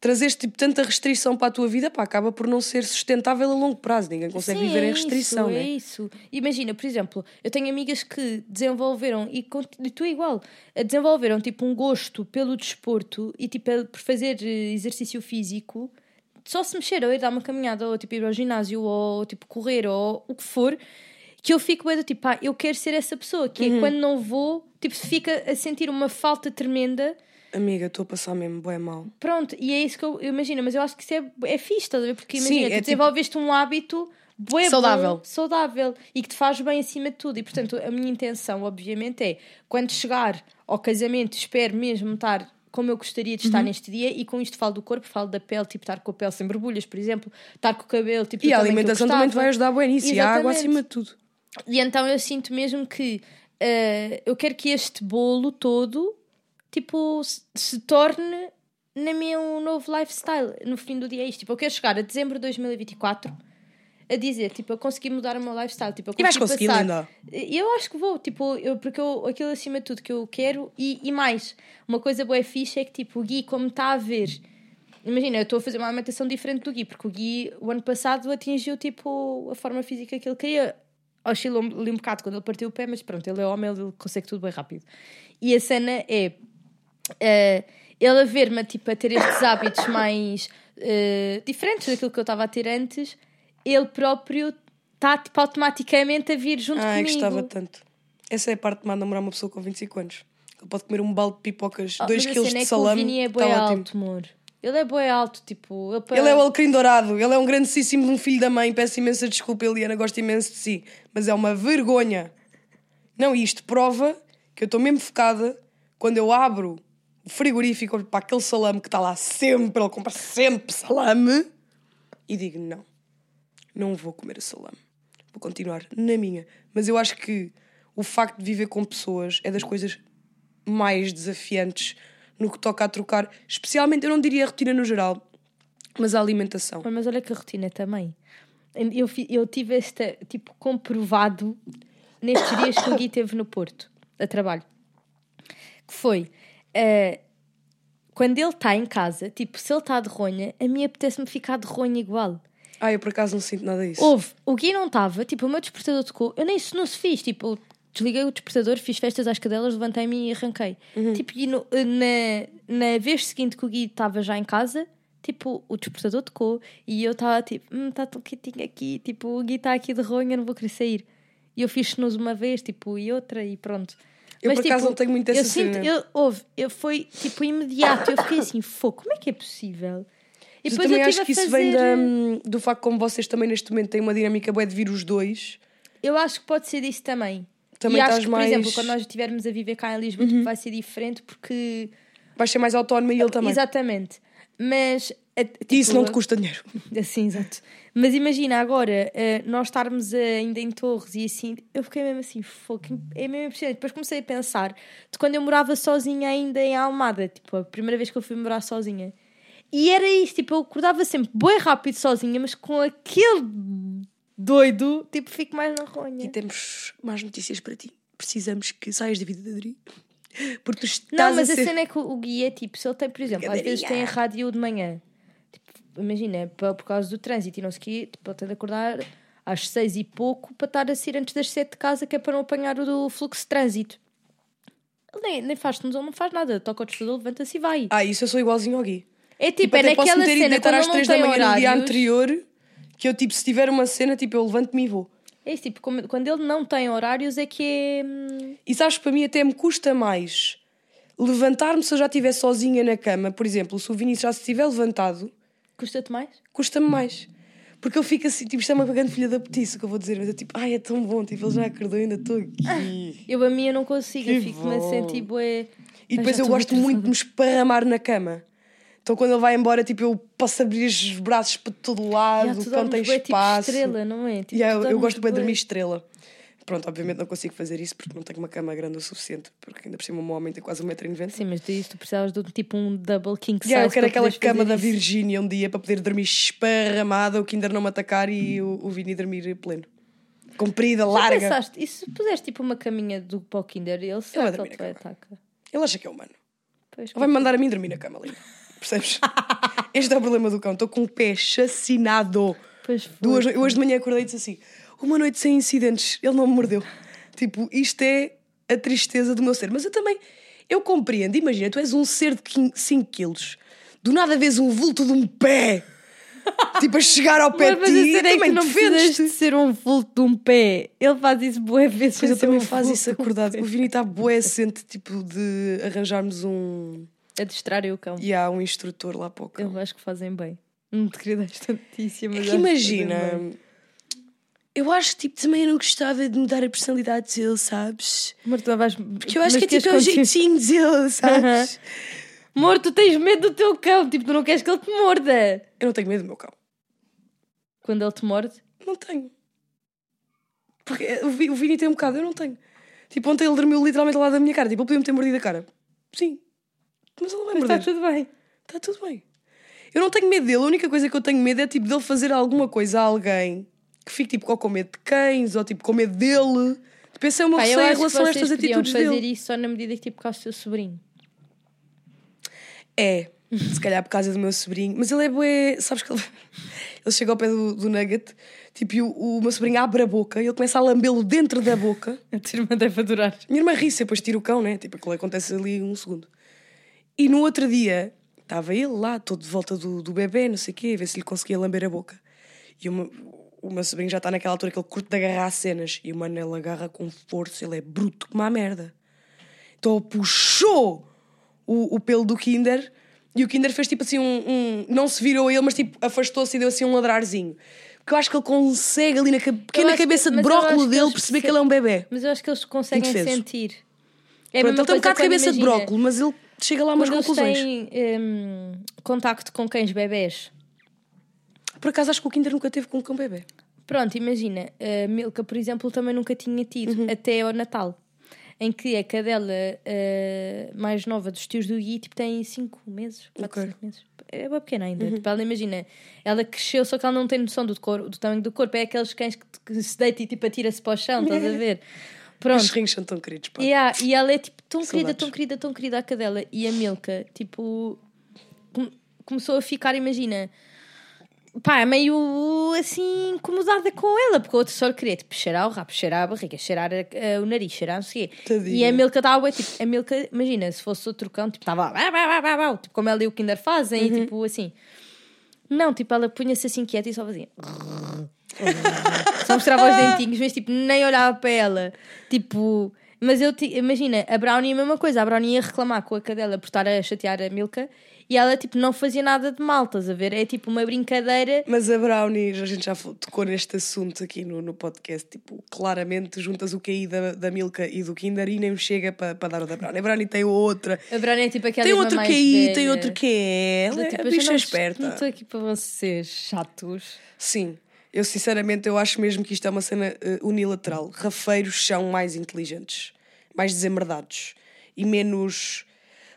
trazeste tipo tanta restrição para a tua vida, pá, acaba por não ser sustentável a longo prazo. Ninguém consegue Sim, viver é em restrição, isso, né? É isso. Imagina, por exemplo, eu tenho amigas que desenvolveram, e, e tu é igual, eh, desenvolveram tipo um gosto pelo desporto e tipo eh, por fazer exercício físico, só se mexer, ou ir dar uma caminhada, ou tipo ir ao ginásio, ou tipo correr, ou o que for, que eu fico bem do tipo, pá, eu quero ser essa pessoa, que Uhum. é quando não vou, tipo, fica a sentir uma falta tremenda. Amiga, estou a passar mesmo bem mal. Pronto, e é isso que eu, eu imagino, mas eu acho que isso é, é fixe, estás a ver? Porque Sim, imagina, é tu tipo- desenvolveste um hábito bué Saudável. bom, saudável e que te faz bem acima de tudo. E portanto, a minha intenção, obviamente, é quando chegar ao casamento, espero mesmo estar como eu gostaria de estar Uhum. neste dia, e com isto falo do corpo, falo da pele, tipo estar com a pele sem borbulhas, por exemplo, estar com o cabelo, tipo E a alimentação também te vai ajudar bem nisso. E a água acima de tudo. E então eu sinto mesmo que eh, eu quero que este bolo todo tipo se, se torne no meu novo lifestyle. No fim do dia é isto. Tipo, eu quero chegar a dezembro de 2024 a dizer, tipo, eu consegui mudar o meu lifestyle. Tipo, eu E vais consegui conseguir, passar- linda. Eu acho que vou, tipo, eu, porque eu, aquilo acima de tudo que eu quero e, e mais, uma coisa boa fixe é que tipo, o Gui, como está a ver, imagina, eu estou a fazer uma alimentação diferente do Gui, porque o Gui, o ano passado, atingiu tipo a forma física que ele queria. Oscilou ali um bocado quando ele partiu o pé, mas pronto, ele é homem, ele consegue tudo bem rápido. E a cena é eh, ele a ver-me tipo, a ter estes hábitos mais eh, diferentes daquilo que eu estava a ter antes, ele próprio está tipo, automaticamente a vir junto Ai, comigo. gostava tanto. Essa é a parte de má namorar uma pessoa com 25 anos. Ele pode comer um balde de pipocas, Oh, 2 mas a kg cena de é que o salame. Vini é tá bué ótimo. alto, amor. Ele é bué alto, tipo... Ele, Ele é o alecrim dourado, ele é um grandíssimo um filho da mãe. Peço imensa desculpa, Eliana, gosto imenso de si, mas é uma vergonha. Não, e isto prova que eu estou mesmo focada quando eu abro o frigorífico para aquele salame que está lá sempre, ele compra sempre salame e digo: não, não vou comer salame, vou continuar na minha. Mas eu acho que o facto de viver com pessoas é das coisas mais desafiantes no que toca a trocar, especialmente, eu não diria a rotina no geral, mas a alimentação. Mas olha que a rotina também. Eu, eu tive esta, tipo, comprovado nestes dias que o Gui teve no Porto, a trabalho. Que foi, eh, quando ele está em casa, tipo, se ele está de ronha, a mim apetece-me ficar de ronha igual. Ah, eu por acaso não sinto nada disso. Houve, o Gui não estava, tipo, o meu despertador tocou, eu nem isso não se fiz, tipo, desliguei o despertador, fiz festas às cadelas, levantei-me e arranquei. Tipo, e no- na, na vez seguinte que o Gui estava já em casa, tipo, o despertador tocou e eu estava tipo, hum, está tão quietinho aqui, tipo, o Gui está aqui de ronha, não vou querer sair. E eu fiz snooze uma vez, tipo, e outra, e pronto. Eu, por acaso, não tenho muito essa eu sinto, eu, houve, eu foi tipo imediato, eu fiquei assim, fogo, como é que é possível? E Mas eu depois também eu acho que isso vem fazer- da- do facto como vocês também neste momento têm uma dinâmica boa de vir os dois. Eu acho que pode ser disso também. Também e acho que, mais- por exemplo, quando nós estivermos a viver cá em Lisboa, tipo, vai ser diferente porque. Vais ser mais autónoma e ele também. Exatamente. Mas. a- E tipo, isso não te custa dinheiro. Assim, exato. Mas imagina agora, eh, nós estarmos ainda em Torres e assim, eu fiquei mesmo assim, fogo, é mesmo impressionante. Depois comecei a pensar de quando eu morava sozinha ainda em Almada, tipo, a primeira vez que eu fui morar sozinha. E era isto, tipo, eu acordava sempre bem rápido sozinha, mas com aquele doido, tipo, fico mais na E ronha. temos más notícias para ti. Precisamos que saias da vida da Adri. Porque tu estás Não, mas a ser... cena é que o o Gui é tipo, se ele tem, por exemplo, às vezes tem a rádio de manhã, tipo, imagina, por, causa do trânsito e não sei o quê, tipo, ele tem de acordar às seis e pouco para estar a sair antes das sete de casa, que é para não apanhar o do fluxo de trânsito. Ele nem, nem faz televisão, não faz nada, toca o despertador, levanta-se e vai. Ah, isso eu sou igualzinho ao Gui. É tipo, Tipo, é naquela e cena, quando às não 3 da tem manhã no dia horários, anterior, que eu tipo, se tiver uma cena, tipo, eu levanto-me e vou. É isso, tipo, quando ele não tem horários é que é... hum, E sabes, para mim até me custa mais levantar-me se eu já estiver sozinha na cama. Por exemplo, se o Vinícius já se estiver levantado, Custa-te mais? custa-me mais. Porque eu fico assim, tipo, isto é uma grande filha da petice que eu vou dizer, mas eu tipo, ai, é tão bom, tipo, ele já acordou, ainda estou aqui. Eu a eu não consigo, Que eu fico-me a bom. sentir bué. E depois eu gosto muito de me esparramar na cama. Então quando ele vai embora, tipo, eu posso abrir os braços para todo lado, Já, o tu cão tem tipo espaço. estrela, não é? Tipo, Yeah, eu, eu gosto bem de dormir estrela. Pronto, obviamente não consigo fazer isso porque não tenho uma cama grande o suficiente, porque ainda por cima meu homem tem quase 1,90m. Sim, mas tu, tu precisavas de um- tipo um double king size. Yeah, eu quero aquela cama da. Virgínia um dia para poder dormir esparramada, o Kinder não me atacar e o, o Vini dormir pleno. Comprida, Já larga. pensaste, e se puseres tipo uma caminha do para o Kinder, ele vai será que ele te ataca? Ele acha que é humano. Pois, Ele vai-me mandar a mim dormir na cama ali. Percebes? este é o problema do cão. Estou com o pé chacinado. pois foi. Duas, eu hoje de manhã acordei e disse assim: uma noite sem incidentes, ele não me mordeu. Tipo, isto é a tristeza do meu ser. Mas eu também, eu compreendo. Imagina, tu és um ser de 5 quilos, do nada vês um vulto de um pé, tipo a chegar ao pé Mas de ti, cena é que também não precisas de ser um vulto de um pé. Ele faz isso boa vezes. Mas ele também um faz isso acordado. O Vini está boecente, tipo, de arranjarmos um. A distrair o cão. E há um instrutor lá para o cão. Eu acho que fazem bem. Não te queria dar esta notícia, mas É que imagina, eu acho que tipo, também eu não gostava de mudar a personalidade dele, sabes? Amor, tu vais... Porque eu acho que é tipo é o jeitinho dele, sabes? Amor, tu tens medo do teu cão. Tipo, tu não queres que ele te morda. eu não tenho medo do meu cão. Quando ele te morde, Não tenho. Porque o Vini tem um bocado, eu não tenho. Tipo, ontem ele dormiu literalmente ao lado da minha cara. Tipo, ele podia-me ter mordido a cara. Sim. Mas ele vai mas está tudo bem. Está tudo bem. Eu não tenho medo dele. A única coisa que eu tenho medo é tipo dele fazer alguma coisa a alguém que fique tipo com medo de cães ou tipo com medo dele. Tipo, esse é o meu receio em relação a estas atitudes fazer dele. isso só na medida que tipo causa do seu sobrinho. É, se calhar por causa do meu sobrinho. Mas ele é bué. Sabes que ele, ele chega ao pé do, do nugget tipo, e o, o meu sobrinho abre a boca e ele começa a lambê-lo dentro da boca. A tua irmã deve adorar. Minha irmã ri-se, depois tira o cão, né? Tipo, aquilo acontece ali um segundo. E no outro dia, estava ele lá, todo de volta do, do bebê, não sei o quê, a ver se lhe conseguia lamber a boca. E o meu, o meu sobrinho já está naquela altura que ele curte de agarrar cenas. E o mano, ele agarra com força, ele é bruto como a merda. Então ele puxou o, o pelo do Kinder e o Kinder fez tipo assim um. um- não se virou ele, mas tipo afastou-se e deu assim um ladrarzinho. Porque eu acho que ele consegue ali na pequena acho que- cabeça de que dele perceber que ele é um bebê. Mas eu acho que eles conseguem sentir. É Pronto, ele tem um bocado de cabeça de imagina, brócolo, mas ele chega lá umas eles conclusões. têm hum, contacto com cães bebés. Por acaso acho que o Kinder nunca teve com um cão bebê. Pronto, imagina, a Milka, por exemplo, também nunca tinha tido, Uhum. até ao Natal. Em que a cadela eh, mais nova dos tios do Gui tipo, tem 5 meses, 4, Ok. Uhum. 5 meses. É bem pequena ainda. Tipo, ela imagina, ela cresceu, só que ela não tem noção do, cor, do tamanho do corpo. É aqueles cães que, que se deita e tipo, atira-se para o chão, estás a ver? Os Pronto. rins são tão queridos, pá. E, há- e ela é tipo tão querida, tão querida, tão querida a cadela. E a Milka, tipo, com- começou a ficar, imagina, pá, meio assim incomodada com ela, porque o outro só queria tipo, cheirar o rabo, cheirar a barriga, cheirar a- o nariz, cheirar não sei o quê. Tadinha. E a Milka estava, tipo, a Milka, imagina, se fosse outro cão, tipo, estava, tipo, como ela e o Kinder fazem, Uhum. e tipo, assim. Não, tipo, ela punha-se assim quieta e só fazia. Só mostrava os dentinhos, mas tipo, nem olhava para ela. Tipo, mas eu ti- imagina, a Brownie a mesma coisa. A Brownie ia reclamar com a cadela por estar a chatear a Milka e ela tipo não fazia nada de mal, estás a ver? É tipo uma brincadeira. Mas a Brownie, a gente já tocou neste assunto aqui no, no podcast. Tipo, claramente juntas o QI da, da Milka e do Kinder e nem chega para pa dar o da Brownie. A Brownie tem outra. A Brownie é tipo aquela Tem outro QI, velha. tem outro QE. Ela Tipo, é eu a bicha não- esperta. Não estou aqui para vocês, chatos. Sim, eu sinceramente eu acho mesmo que isto é uma cena eh, unilateral. Rafeiros são mais inteligentes, mais desemmerdados e menos.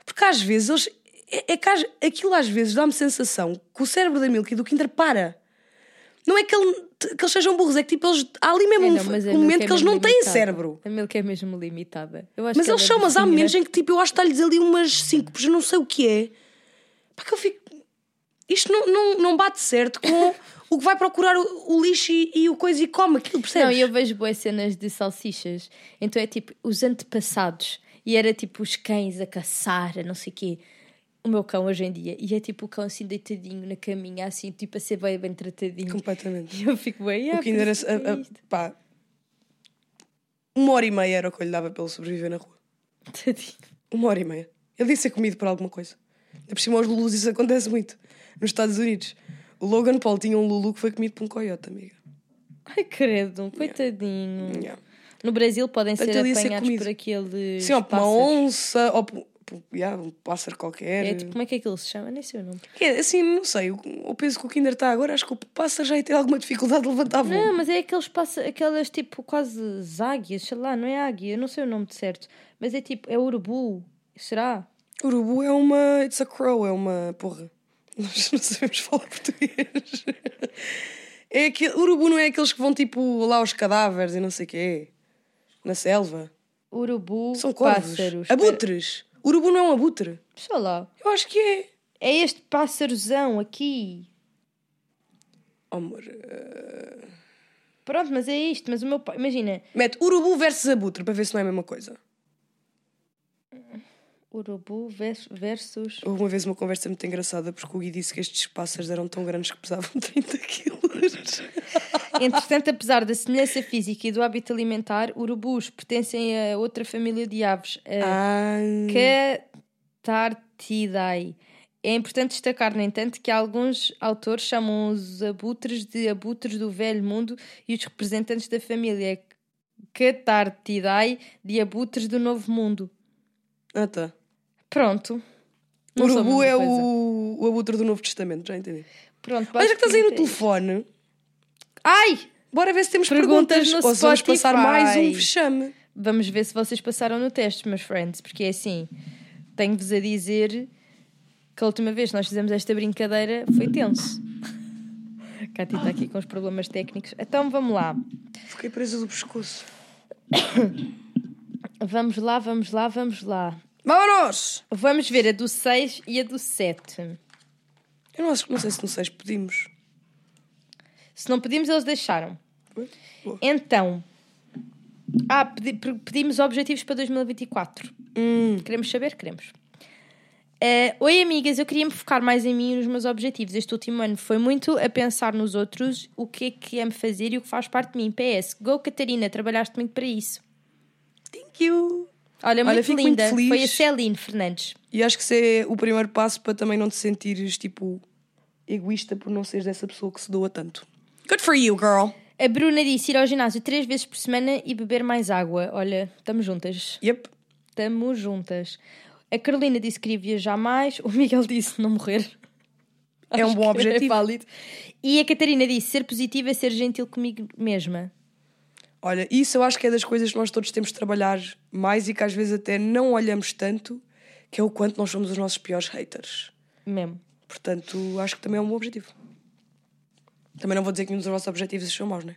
Porque às vezes eles. É, é que às- aquilo às vezes dá-me sensação que o cérebro da Milky e do Kinder para. Não é que, ele- que eles sejam burros, é que tipo, eles, há ali mesmo É, um, não, um Milka momento é que eles não têm limitada. cérebro. A Milka é mesmo limitada. Mas eles ela são, mas há momentos em que tipo, eu acho que está-lhes ali umas cinco, eu não sei o que é. Para que eu fico. Isto não, não, não bate certo com o que vai procurar o, o lixo e, e o coisa e come aquilo, percebes? Não, e eu vejo boas cenas de salsichas. Então é tipo os antepassados. E era tipo os cães a caçar, a não sei o quê. O meu cão hoje em dia. E é tipo o cão assim deitadinho na caminha, assim, tipo a ser bem, bem tratadinho. Completamente. E eu fico bem. O ah, Kinder, por isso a- a- pá, uma hora e meia era o que eu lhe dava para ele sobreviver na rua. Tadinho. Uma hora e meia. Ele disse ser comido por alguma coisa. Ainda por cima aos lulus isso acontece muito. Nos Estados Unidos. O Logan Paul tinha um Lulu que foi comido por um coiote, amiga. Ai, credo, coitadinho. Yeah. No Brasil podem ser ser apanhados comido. por aquele. Sim, ou por uma onça, ou por, por- yeah, um pássaro qualquer. É, tipo, como é que aquilo se chama? Nem sei o nome. É, assim, não sei. O, o peso que o Kinder está agora, acho que o pássaro já ia ter alguma dificuldade de levantar voo. Não, mas é aqueles passa, aquelas tipo quase águias, sei lá, não é águia, eu não sei o nome de certo. Mas é tipo, é urubu. Será? Urubu é uma. It's a crow, é uma. Porra. Nós não sabemos falar português. É aquele, urubu não é aqueles que vão tipo lá aos cadáveres e não sei o quê. Na selva. Urubu, São corvos. pássaros. Abutres. Urubu não é um abutre. Sei lá. Eu acho que é. É este pássarzão aqui. Oh, amor. eh, Pronto, mas é isto. Mas o meu pai, imagina, Mete urubu versus abutre para ver se não é a mesma coisa. Urubu vers- versus. Houve uma vez uma conversa muito engraçada porque o Gui disse que estes pássaros eram tão grandes que pesavam 30 quilos. Entretanto, apesar da semelhança física e do hábito alimentar, urubus pertencem a outra família de aves, a Catartidae. É importante destacar, no entanto, que alguns autores chamam os abutres de abutres do velho mundo e os representantes da família Catartidae de abutres do novo mundo. ah tá. Pronto. Não Urubu é coisa. o, o abutre do Novo Testamento, já entendi. Pronto, Olha já que estás aí no é telefone, Ai! bora ver se temos Perguntas perguntas. no ou se vamos passar mais um vexame. Vamos ver se vocês passaram no teste, meus friends, porque é assim, tenho-vos a dizer que a última vez que nós fizemos esta brincadeira foi tenso. A Cátia está aqui com os problemas técnicos. Então vamos lá. Fiquei presa do pescoço. Vamos lá, vamos lá, vamos lá. Vámonos! Vamos ver a do 6 e a do 7. Eu não, acho, não sei se no 6 pedimos. Se não pedimos, eles deixaram. Boa. Então. Ah, pedi- pe- pedimos objetivos para 2024. Hum, Queremos saber? Queremos. Eh, Oi, amigas, eu queria me focar mais em mim e nos meus objetivos. Este último ano foi muito a pensar nos outros, o que é que é-me fazer e o que faz parte de mim. PS, Go Catarina, trabalhaste muito para isso. thank you. Olha, Olha, muito fico muito linda. feliz. Foi a Celine Fernandes. E acho que isso é o primeiro passo para também não te sentires tipo egoísta por não seres dessa pessoa que se doa tanto. Good for you, girl. A Bruna disse ir ao ginásio três vezes por semana e beber mais água. Olha, estamos juntas. Yep. Estamos juntas. A Carolina disse que queria viajar mais. O Miguel disse não morrer. É um bom que objetivo. É válido. E a Catarina disse ser positiva é ser gentil comigo mesma. Olha, isso eu acho que é das coisas que nós todos temos de trabalhar mais e que às vezes até não olhamos tanto, que é o quanto nós somos os nossos piores haters. Mesmo. Portanto, acho que também é um bom objetivo. Também não vou dizer que nenhum dos nossos objetivos são maus, né?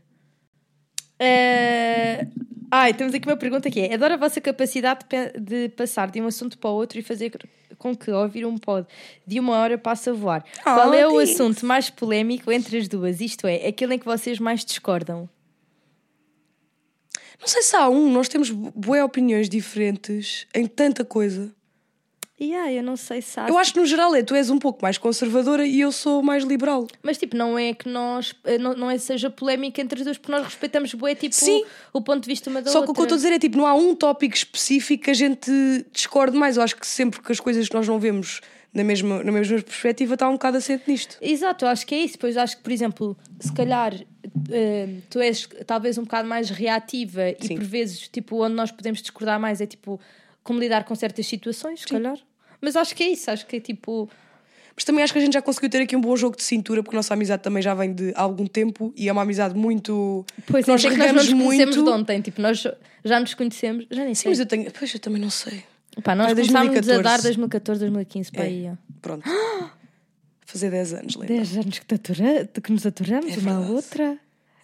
Eh, Ai, temos aqui uma pergunta que é: adoro a vossa capacidade de, passar de um assunto para o outro e fazer com que ouvir um pod de uma hora passe a voar. Qual é o assunto mais polémico entre as duas? Isto é, aquele em que vocês mais discordam. Não sei se há um, nós temos boas opiniões diferentes em tanta coisa. E ai, eu não sei se há. Eu acho que no geral é, tu és um pouco mais conservadora e eu sou mais liberal. Mas tipo, não é que nós eh, não, não é que seja polémica entre as duas, porque nós respeitamos bué, tipo, Sim. o ponto de vista uma da Só que outra. o que eu estou a dizer é tipo, não há um tópico específico que a gente discorde mais. Eu acho que sempre que as coisas que nós não vemos na mesma, na mesma perspectiva está um bocado assente nisto. Exato, eu acho que é isso. Pois acho que, por exemplo, se calhar eh, tu és talvez um bocado mais reativa e Sim. por vezes, tipo, onde nós podemos discordar mais é tipo como lidar com certas situações, se calhar. Mas acho que é isso, acho que é tipo. Mas também acho que a gente já conseguiu ter aqui um bom jogo de cintura, porque a nossa amizade também já vem de algum tempo e é uma amizade muito. Pois que nós é, que nós nos conhecemos muito. de ontem, tipo, nós já nos conhecemos, já nem Sim, sei. mas eu tenho. Pois eu também não sei. Pá, nós Ah, começámos a 2014. dar 2014, 2015, para É. aí. Pronto. Fazer 10 anos, lembra? 10 anos que, atura- que nos aturamos, uma à outra.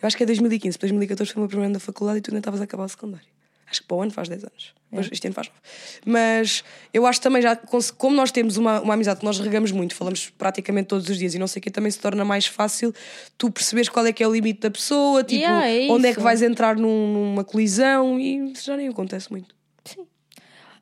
Eu acho que é 2015. 2014 foi o meu primeiro ano da faculdade e tu ainda estavas a acabar o secundário. Acho que para o ano faz 10 anos. É. Mas este ano faz 9. Mas eu acho também já, como nós temos uma, uma amizade que nós regamos muito, falamos praticamente todos os dias e não sei o que, também se torna mais fácil tu perceberes qual é que é o limite da pessoa, tipo, Yeah, é onde é que vais entrar num- numa colisão e isso já nem acontece muito.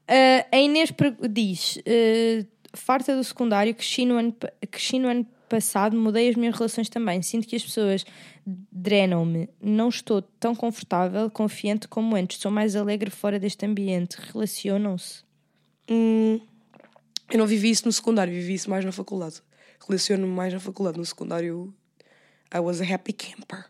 Ah, a Inês diz: ah, farta do secundário, cresci no, ano, cresci no ano passado, mudei as minhas relações também. Sinto que as pessoas drenam-me. Não estou tão confortável, confiante como antes. Sou mais alegre fora deste ambiente. Relacionam-se. Hum, eu não vivi isso no secundário, vivi isso mais na faculdade. relaciono-me mais na faculdade. No secundário, I was a happy camper.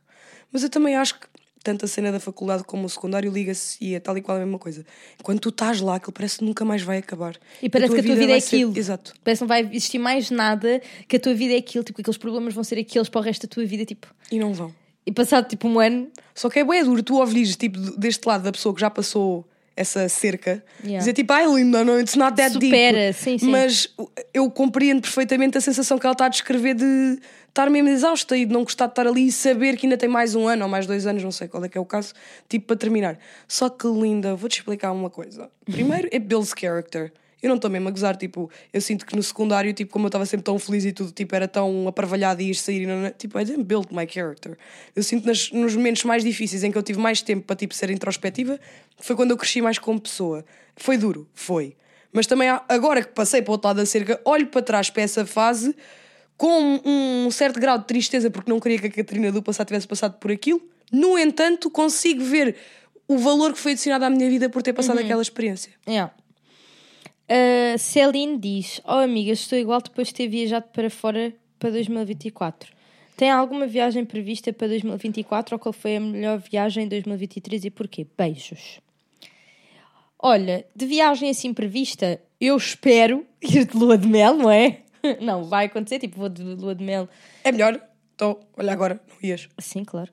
Mas eu também acho que tanto a cena da faculdade como o secundário liga-se e é tal e qual a mesma coisa. Quando tu estás lá, aquilo parece que nunca mais vai acabar. E parece que a tua vida é vai ser- aquilo. Exato. Parece que não vai existir mais nada, que a tua vida é aquilo, tipo, aqueles problemas vão ser aqueles para o resto da tua vida, tipo. E não vão. E passado tipo um ano, Só que é bué duro tu ouvires, tipo, deste lado da pessoa que já passou essa cerca, Yeah. dizer tipo, ai linda, não, it's not that Supera, deep. sim, sim. Mas eu compreendo perfeitamente a sensação que ela está a descrever de estar mesmo exausta e de não gostar de estar ali e saber que ainda tem mais um ano ou mais dois anos, não sei qual é que é o caso, tipo, para terminar. Só que linda, vou-te explicar uma coisa. Primeiro, é Bill's character. Eu não estou mesmo a gozar, tipo, eu sinto que no secundário, tipo, como eu estava sempre tão feliz e tudo, tipo, era tão aparvalhado e ia sair e não, tipo, I didn't build my character. Eu sinto nas, nos momentos mais difíceis em que eu tive mais tempo para, tipo, ser introspectiva, foi quando eu cresci mais como pessoa. Foi duro, foi. Mas também, agora que passei para o outro lado da cerca, olho para trás para essa fase com um certo grau de tristeza, porque não queria que a Catarina do passado tivesse passado por aquilo. No entanto, consigo ver o valor que foi adicionado à minha vida por ter passado aquela experiência. Yeah. A Celine diz: Oh, amiga, estou igual depois de ter viajado para fora para 2024. Tem alguma viagem prevista para 2024 ou qual foi a melhor viagem em 2023 e porquê? Beijos. Olha, de viagem assim prevista, eu espero ir de lua de mel, não é? Não, vai acontecer, tipo, vou de lua de mel É melhor? Então, olha agora, não ias. Sim, claro.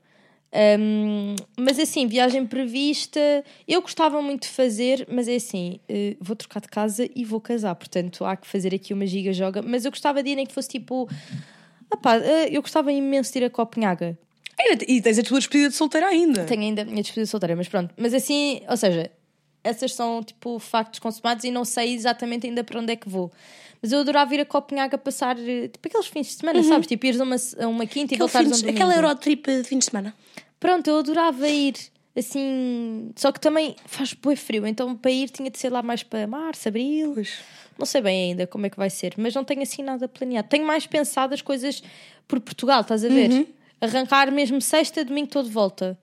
Hum, mas assim, viagem prevista, eu gostava muito de fazer, mas é assim, eh, vou trocar de casa e vou casar, portanto há que fazer aqui uma giga joga. Mas eu gostava de ir nem que fosse tipo, ah pá, eh, eu gostava imenso de ir a Copenhaga. E tens a tua despedida de solteira ainda. Tenho ainda a minha despedida solteira, mas pronto. Mas assim, ou seja, essas são tipo factos consumados e não sei exatamente ainda para onde é que vou. Mas eu adorava ir a Copenhaga passar eh, tipo aqueles fins de semana, sabes? Tipo, ires a uma, a uma quinta e voltares a um domingo. aquela Eurotrip de fim de semana. Pronto, eu adorava ir assim. Só que também faz bué frio, então para ir tinha de ser lá mais para março, abril. Pois. Não sei bem ainda como é que vai ser, mas não tenho assim nada planeado. Tenho mais pensado as coisas por Portugal, estás a ver? Uhum. Arrancar mesmo sexta, domingo todo de volta.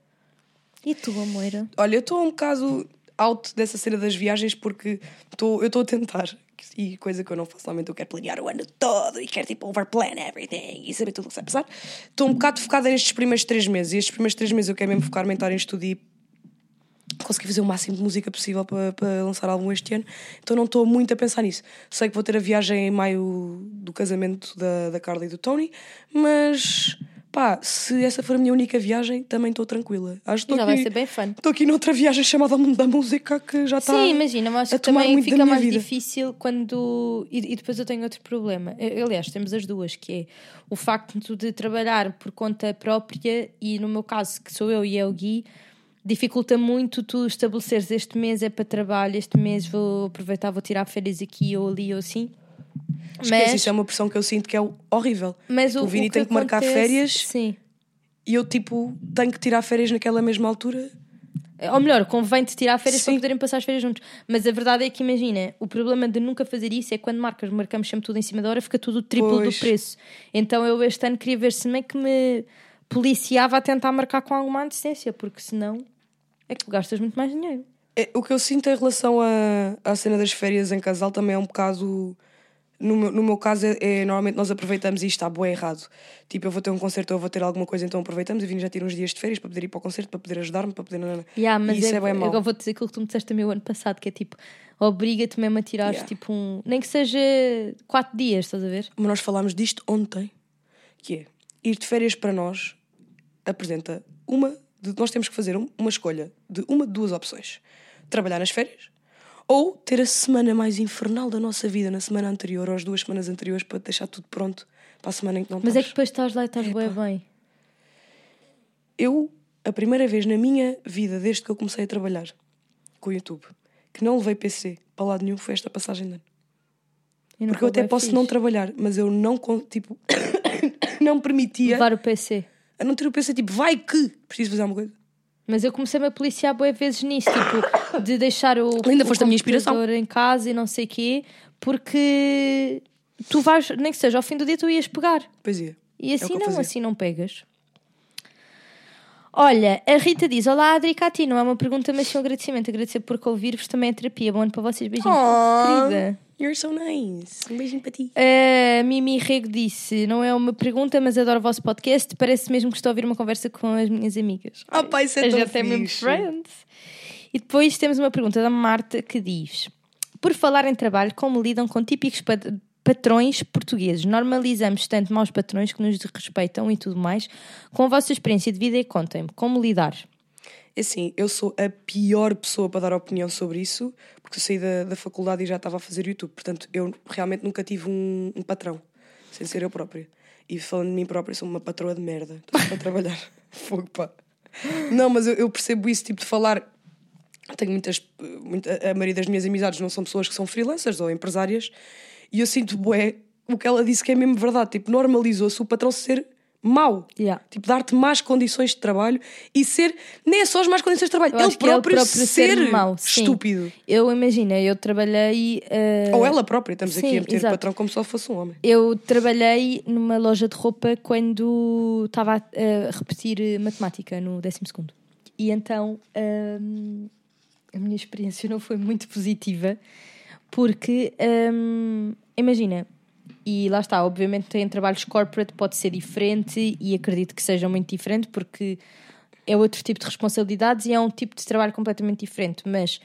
E tu, Amoeira? Olha, eu estou um bocado out dessa cena das viagens porque tô, eu estou a tentar. E coisa que eu não faço, normalmente eu quero planear o ano todo e quero tipo overplan everything e saber tudo o que vai passar. Estou um bocado focada nestes primeiros três meses e estes primeiros três meses eu quero mesmo focar-me em estar em estudo e conseguir fazer o máximo de música possível para, para lançar álbum este ano. Então não estou muito a pensar nisso. Sei que vou ter a viagem em maio do casamento da, da Carla e do Tony, mas pá, se essa for a minha única viagem, também estou tranquila. Acho que estou Já vai aqui- ser bem fun. Estou aqui noutra viagem chamada Mundo da Música que já está. Sim, imagina, mas acho que também fica mais vida. difícil quando. E, e depois eu tenho outro problema. Aliás, temos as duas, que é o facto de trabalhar por conta própria e, no meu caso, que sou eu e é o Gui, dificulta muito tu estabeleceres este mês é para trabalho, este mês vou aproveitar, vou tirar férias aqui ou ali ou assim. Esquece, isso é uma pressão que eu sinto que é horrível. mas o Vini tem que marcar acontece- férias Sim. e eu, tipo, tenho que tirar férias naquela mesma altura. Ou melhor, convém-te tirar férias Sim. para poderem passar as férias juntos. Mas a verdade é que, imagina, o problema de nunca fazer isso é quando marcas, marcamos sempre tudo em cima da hora, fica tudo o triplo Pois. do preço. Então eu este ano queria ver se meio que me policiava a tentar marcar com alguma antecedência, porque senão é que gastas muito mais dinheiro. É, o que eu sinto em relação à, à cena das férias em casal também é um bocado. No meu, no meu caso, é, é, normalmente nós aproveitamos e isto está bué errado. Tipo, eu vou ter um concerto ou vou ter alguma coisa, então aproveitamos e Vini já tira uns dias de férias para poder ir para o concerto, para poder ajudar-me, para poder. Yeah, mas e isso é, é, bem mau. agora vou dizer aquilo que tu me disseste também o ano passado, que é tipo, obriga-te mesmo a tirar Yeah. tipo um. Nem que seja quatro dias, estás a ver? Como nós falámos disto ontem, que é ir de férias para nós apresenta uma. De, nós temos que fazer um- uma escolha de uma de duas opções: trabalhar nas férias ou ter a semana mais infernal da nossa vida na semana anterior ou as duas semanas anteriores para deixar tudo pronto para a semana em que não Mas é que depois estás lá e estás bem bem. Eu, a primeira vez na minha vida, desde que eu comecei a trabalhar com o YouTube, que não levei PC para lado nenhum, foi esta passagem de ano. Porque eu até posso fixe. não trabalhar, mas eu não, tipo, não permitia levar o PC. a não ter o PC, tipo, vai que preciso fazer alguma coisa. Mas eu comecei-me a policiar boas vezes nisso, tipo, de deixar o, Ainda o foste a minha inspiração. em casa e não sei quê, porque tu vais, nem que seja ao fim do dia, tu ias pegar. Pois é. E o assim eu não, assim não pegas. Olha, a Rita diz: Olá, Adri Cati, não é uma pergunta, mas sim um agradecimento. Agradecer por ouvir-vos também é terapia. Bom ano para vocês, beijinhos. Oh. Querida. You're so nice. Um beijinho para ti. A Mimi Rego disse: Não é uma pergunta, mas adoro o vosso podcast. Parece mesmo que estou a ouvir uma conversa com as minhas amigas. Ah, pá, isso é a tão gente é mesmo fixe. friends. E depois temos uma pergunta da Marta que diz: Por falar em trabalho, como lidam com típicos pat- patrões portugueses? Normalizamos tanto maus patrões que nos respeitam e tudo mais. Com a vossa experiência de vida, contem-me como lidar. É Assim, eu sou a pior pessoa para dar opinião sobre isso, porque eu saí da, da faculdade e já estava a fazer YouTube. Portanto, eu realmente nunca tive um, um patrão, sem ser eu própria. E falando de mim própria, sou uma patroa de merda. Estou a trabalhar. Fogo, pá. Não, mas eu, eu percebo isso, tipo, de falar. Tenho muitas. Muita, a maioria das minhas amizades não são pessoas que são freelancers ou empresárias, e eu sinto, bué, o que ela disse que é mesmo verdade. Tipo, normalizou-se o patrão ser mau. Yeah. Tipo, dar-te más condições de trabalho e ser. Nem é só as más condições de trabalho, Eu ele é ele próprio, próprio ser, ser mau, sim. estúpido. Eu imagina, eu trabalhei. eh, Ou ela própria, estamos aqui sim, a meter exato. patrão como se ele fosse um homem. Eu trabalhei numa loja de roupa quando estava a, a repetir matemática no 12 segundo. E então hum, a minha experiência não foi muito positiva porque hum, imagina, e lá está, obviamente em trabalhos corporate pode ser diferente e acredito que seja muito diferente porque é outro tipo de responsabilidades e é um tipo de trabalho completamente diferente, mas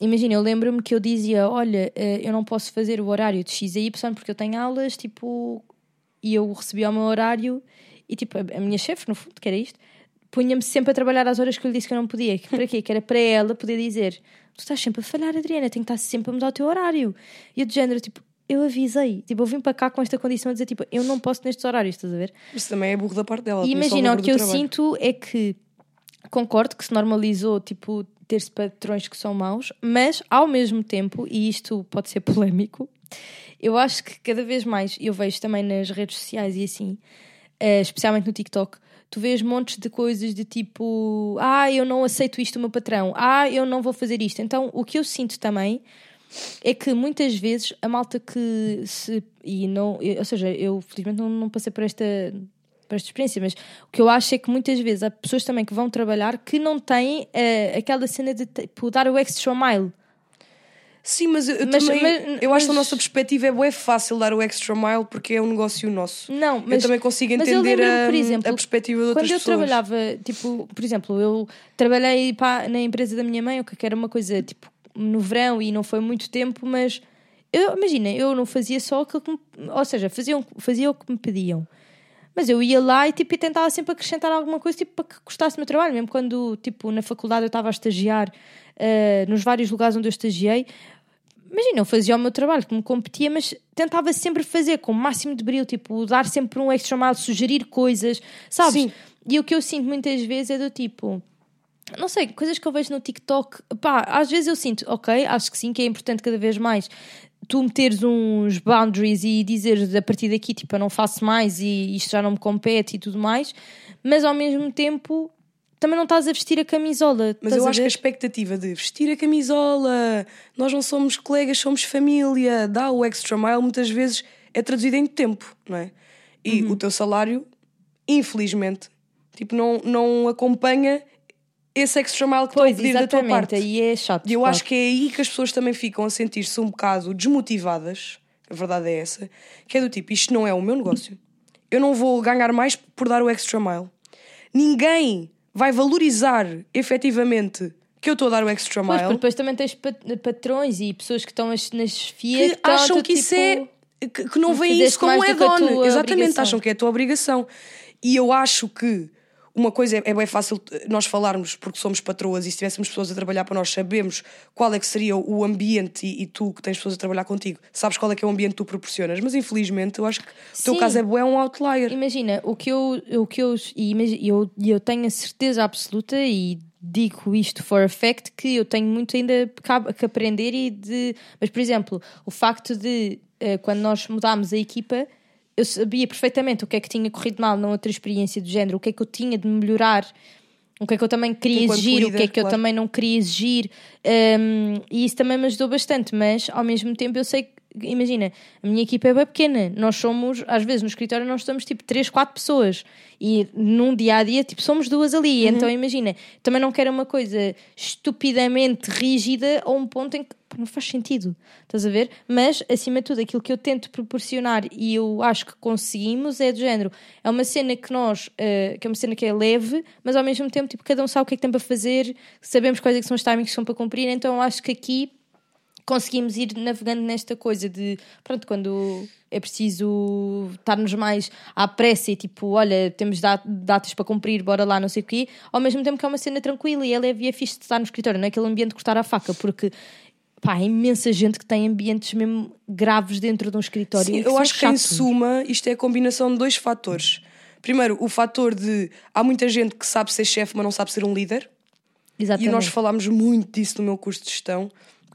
Imagina, eu lembro-me que eu dizia: Olha, eh, eu não posso fazer o horário de X a Y porque eu tenho aulas, tipo, e eu recebia o meu horário, e tipo, a minha chefe, no fundo, que era isto, punha-me sempre a trabalhar às horas que eu lhe disse que eu não podia. Que Para quê? Que era para ela poder dizer: Tu estás sempre a falhar, Adriana, tenho que estar sempre a mudar o teu horário. E eu, de género, tipo, eu avisei, tipo, eu vim para cá com esta condição a dizer: Tipo, eu não posso nestes horários, estás a ver? Isso também é burro da parte dela. E imagina, o lucro que eu trabalho. sinto é que concordo que se normalizou, tipo, ter-se patrões que são maus, mas ao mesmo tempo, e isto pode ser polémico, eu acho que cada vez mais, eu vejo também nas redes sociais e assim, eh, especialmente no TikTok, tu vês montes de coisas de tipo, ah, eu não aceito isto do meu patrão, ah, eu não vou fazer isto. Então, o que eu sinto também é que muitas vezes a malta que se. E não, ou seja, eu felizmente não, não passei por esta, por esta experiência, mas o que eu acho é que muitas vezes há pessoas também que vão trabalhar que não têm eh, aquela cena de tipo, dar o extra mile. Sim, mas eu, Mas- também. mas- eu acho que a mas- nossa perspectiva é bué fácil dar o extra mile porque é um negócio nosso. Não, mas eu também consigo mas entender a, por exemplo, a perspectiva de outras Quando eu pessoas. trabalhava, tipo, por exemplo, eu trabalhei pá, na empresa da minha mãe, o que era uma coisa tipo no verão e não foi muito tempo, mas eu, imagina, eu não fazia só aquilo que me, ou seja, faziam, fazia o que me pediam. Mas eu ia lá e tipo, e tentava sempre acrescentar alguma coisa tipo, para que gostasse do meu trabalho, mesmo quando tipo, na faculdade eu estava a estagiar eh, nos vários lugares onde eu estagiei. Imagina, eu fazia o meu trabalho que me competia, mas tentava sempre fazer com o máximo de brilho, tipo, dar sempre um extra mile, sugerir coisas, sabes? Sim. E o que eu sinto muitas vezes é do tipo. Não sei, coisas que eu vejo no TikTok, pá, às vezes eu sinto, ok, acho que sim, que é importante cada vez mais tu meteres uns boundaries e dizeres a partir daqui, tipo, eu não faço mais e isto já não me compete e tudo mais, mas ao mesmo tempo também não estás a vestir a camisola. Mas eu acho que a expectativa de vestir a camisola, nós não somos colegas, somos família, dá o extra mile, muitas vezes é traduzido em tempo, não é? E Uhum. o teu salário, infelizmente, tipo, não, não acompanha esse extra mile que Pois, estão a pedir da tua parte. aí é chato. E eu claro. acho que é aí que as pessoas também ficam a sentir-se um bocado desmotivadas, a verdade é essa, que é do tipo, isto não é o meu negócio. Eu não vou ganhar mais por dar o extra mile. Ninguém vai valorizar efetivamente que eu estou a dar o extra Pois, mile. porque depois também tens pat- patrões e pessoas que estão nas, nas que FIA que, acham que isso tipo, é. Que, que não veem isso como mais do que a add-on. tua Exatamente, obrigação. acham que é a tua obrigação. E eu acho que uma coisa é, é bem fácil nós falarmos porque somos patroas e se tivéssemos pessoas a trabalhar para nós, sabemos qual é que seria o ambiente e, e tu que tens pessoas a trabalhar contigo, sabes qual é que é o ambiente que tu proporcionas. Mas infelizmente eu acho que o teu Sim. caso é bué um outlier. Imagina, o que eu, o que eu, e eu, eu tenho a certeza absoluta e digo isto for a fact que eu tenho muito ainda que- que aprender e de. Mas, por exemplo, o facto de eh, quando nós mudámos a equipa, eu sabia perfeitamente o que é que tinha corrido mal na outra experiência do género, o que é que eu tinha de melhorar. O que é que eu também queria Enquanto exigir, o líder, que é que eu claro. também não queria exigir, um, e isso também me ajudou bastante. Mas ao mesmo tempo, eu sei que imagina, a minha equipa é bem pequena. Nós somos, às vezes no escritório, nós somos tipo 3, 4 pessoas. E num dia a dia, tipo, somos duas ali. Então imagina, também não quero uma coisa estupidamente rígida a um ponto em que não faz sentido. Estás a ver? Mas, acima de tudo, aquilo que eu tento proporcionar e eu acho que conseguimos é do género. É uma cena que nós, eh, que é uma cena que é leve, mas ao mesmo tempo, tipo, cada um sabe o que é que tem para fazer, sabemos quais é que são os timings que são para cumprir, então eu acho que aqui conseguimos ir navegando nesta coisa de pronto, quando é preciso estarmos mais à pressa e tipo, olha, temos dat- datas para cumprir, bora lá, não sei o quê, ao mesmo tempo que é uma cena tranquila e é leve e é fixe de estar no escritório, não é aquele ambiente de cortar a faca, porque pá, há imensa gente que tem ambientes mesmo graves dentro de um escritório. Sim, eu são acho que em suma isto é a combinação de dois fatores. Primeiro, o fator de há muita gente que sabe ser chefe, mas não sabe ser um líder. Exatamente. E nós falámos muito disso no meu curso de gestão.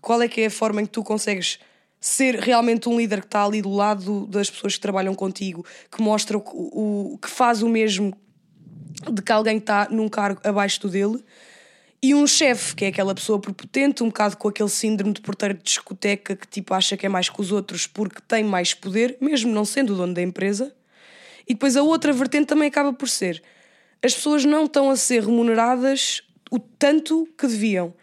Qual é que é a forma em que tu consegues ser realmente um líder que está ali do lado das pessoas que trabalham contigo, que mostra o, o- que faz o mesmo de que alguém está num cargo abaixo do dele. E um chefe, que é aquela pessoa prepotente, um bocado com aquele síndrome de porteiro de discoteca que tipo acha que é mais que os outros porque tem mais poder, mesmo não sendo o dono da empresa. E depois a outra vertente também acaba por ser: as pessoas não estão a ser remuneradas o tanto que deviam.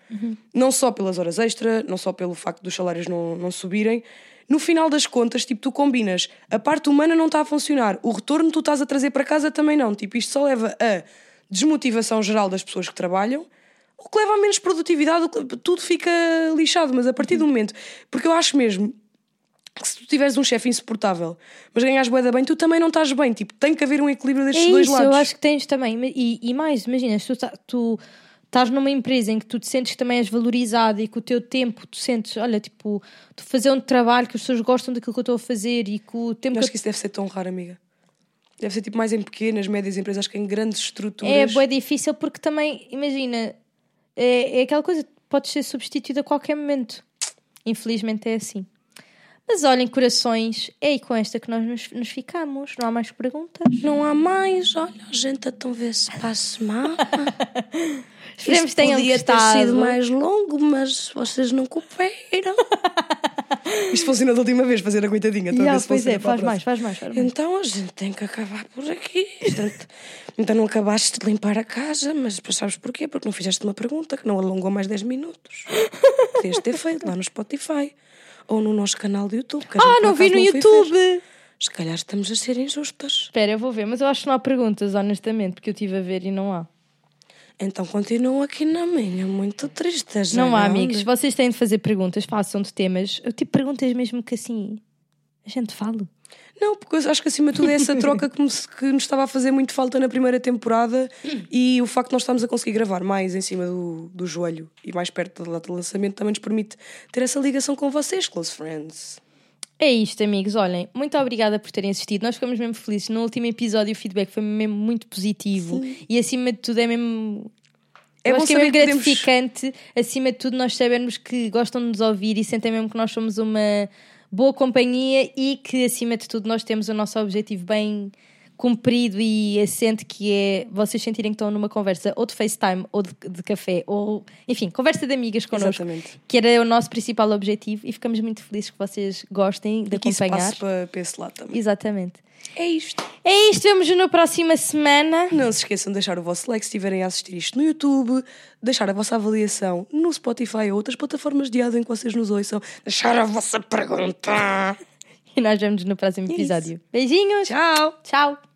Não só pelas horas extra, não só pelo facto dos salários não, não subirem. No final das contas, tipo, tu combinas, a parte humana não está a funcionar, o retorno tu estás a trazer para casa também não. Tipo, isto só leva a desmotivação geral das pessoas que trabalham, o que leva a menos produtividade, tudo fica lixado. Mas a partir do momento, porque eu acho mesmo que se tu tiveres um chefe insuportável, mas ganhas bué da bem, tu também não estás bem. Tipo, tem que haver um equilíbrio destes É dois isso, lados. eu acho que tens também. E, e mais, imagina, se tu, tá- tu estás numa empresa em que tu te sentes que também és valorizado e que o teu tempo, tu sentes, olha, tipo, tu fazer um trabalho que as pessoas gostam daquilo que eu estou a fazer e que o tempo Eu que acho que isso deve ser tão raro, amiga. Deve ser tipo mais em pequenas, médias empresas, acho que em grandes estruturas. É bem difícil porque também, imagina, é, é aquela coisa, pode ser substituída a qualquer momento. Infelizmente é assim. Mas olhem, corações, é aí com esta que nós nos, nos ficamos. Não há mais perguntas. Não há mais, olha, a gente então vê se para a semana. Esperemos que tenham podia ter gostado. sido mais longo, mas vocês não cooperam. Isto funcionou da última vez, fazer a coitadinha. Estou a Ya, ver se pois é, a faz mais, faz mais, faz mais. Então a gente tem que acabar por aqui. Portanto, então não acabaste de limpar a casa, mas sabes porquê? Porque não fizeste uma pergunta que não alongou mais 10 minutos. Podias ter feito lá no Spotify ou no nosso canal do YouTube. a Ah, não vi no ver. YouTube! Se calhar estamos a ser injustas. Espera, eu vou ver, mas eu acho que não há perguntas, honestamente, porque eu estive a ver e não há. Então continuam aqui na minha, muito tristes. Não há, olha. amigos. Vocês têm de fazer perguntas, façam de temas. Eu tipo perguntas mesmo que assim a gente fala. Não, porque eu acho que acima de tudo é essa troca que, me- que nos estava a fazer muito falta na primeira temporada e o facto de nós estarmos a conseguir gravar mais em cima do, do joelho e mais perto da data de lançamento também nos permite ter essa ligação com vocês, close friends. É isto, amigos. Olhem, muito obrigada por terem assistido. Nós ficamos mesmo felizes. No último episódio o feedback foi mesmo muito positivo e acima de tudo é mesmo. É eu acho que é mesmo que podemos- gratificante, acima de tudo, nós sabermos que gostam de nos ouvir e sentem mesmo que nós somos uma boa companhia e que, acima de tudo, nós temos o nosso objetivo bem cumprido e assente, que é vocês sentirem que estão numa conversa ou de FaceTime ou de, de café, ou enfim, conversa de amigas connosco, Exatamente. que era o nosso principal objetivo e ficamos muito felizes que vocês gostem de E que acompanhar. passe para, para esse lado também. Exatamente. É isto. É isto, vemos-nos na próxima semana. Não se esqueçam de deixar o vosso like se estiverem a assistir isto no YouTube, deixar a vossa avaliação no Spotify ou outras plataformas de áudio em que vocês nos ouçam, deixar a vossa pergunta. E nós vemos no próximo isso. episódio. Beijinhos. Tchau! Tchau.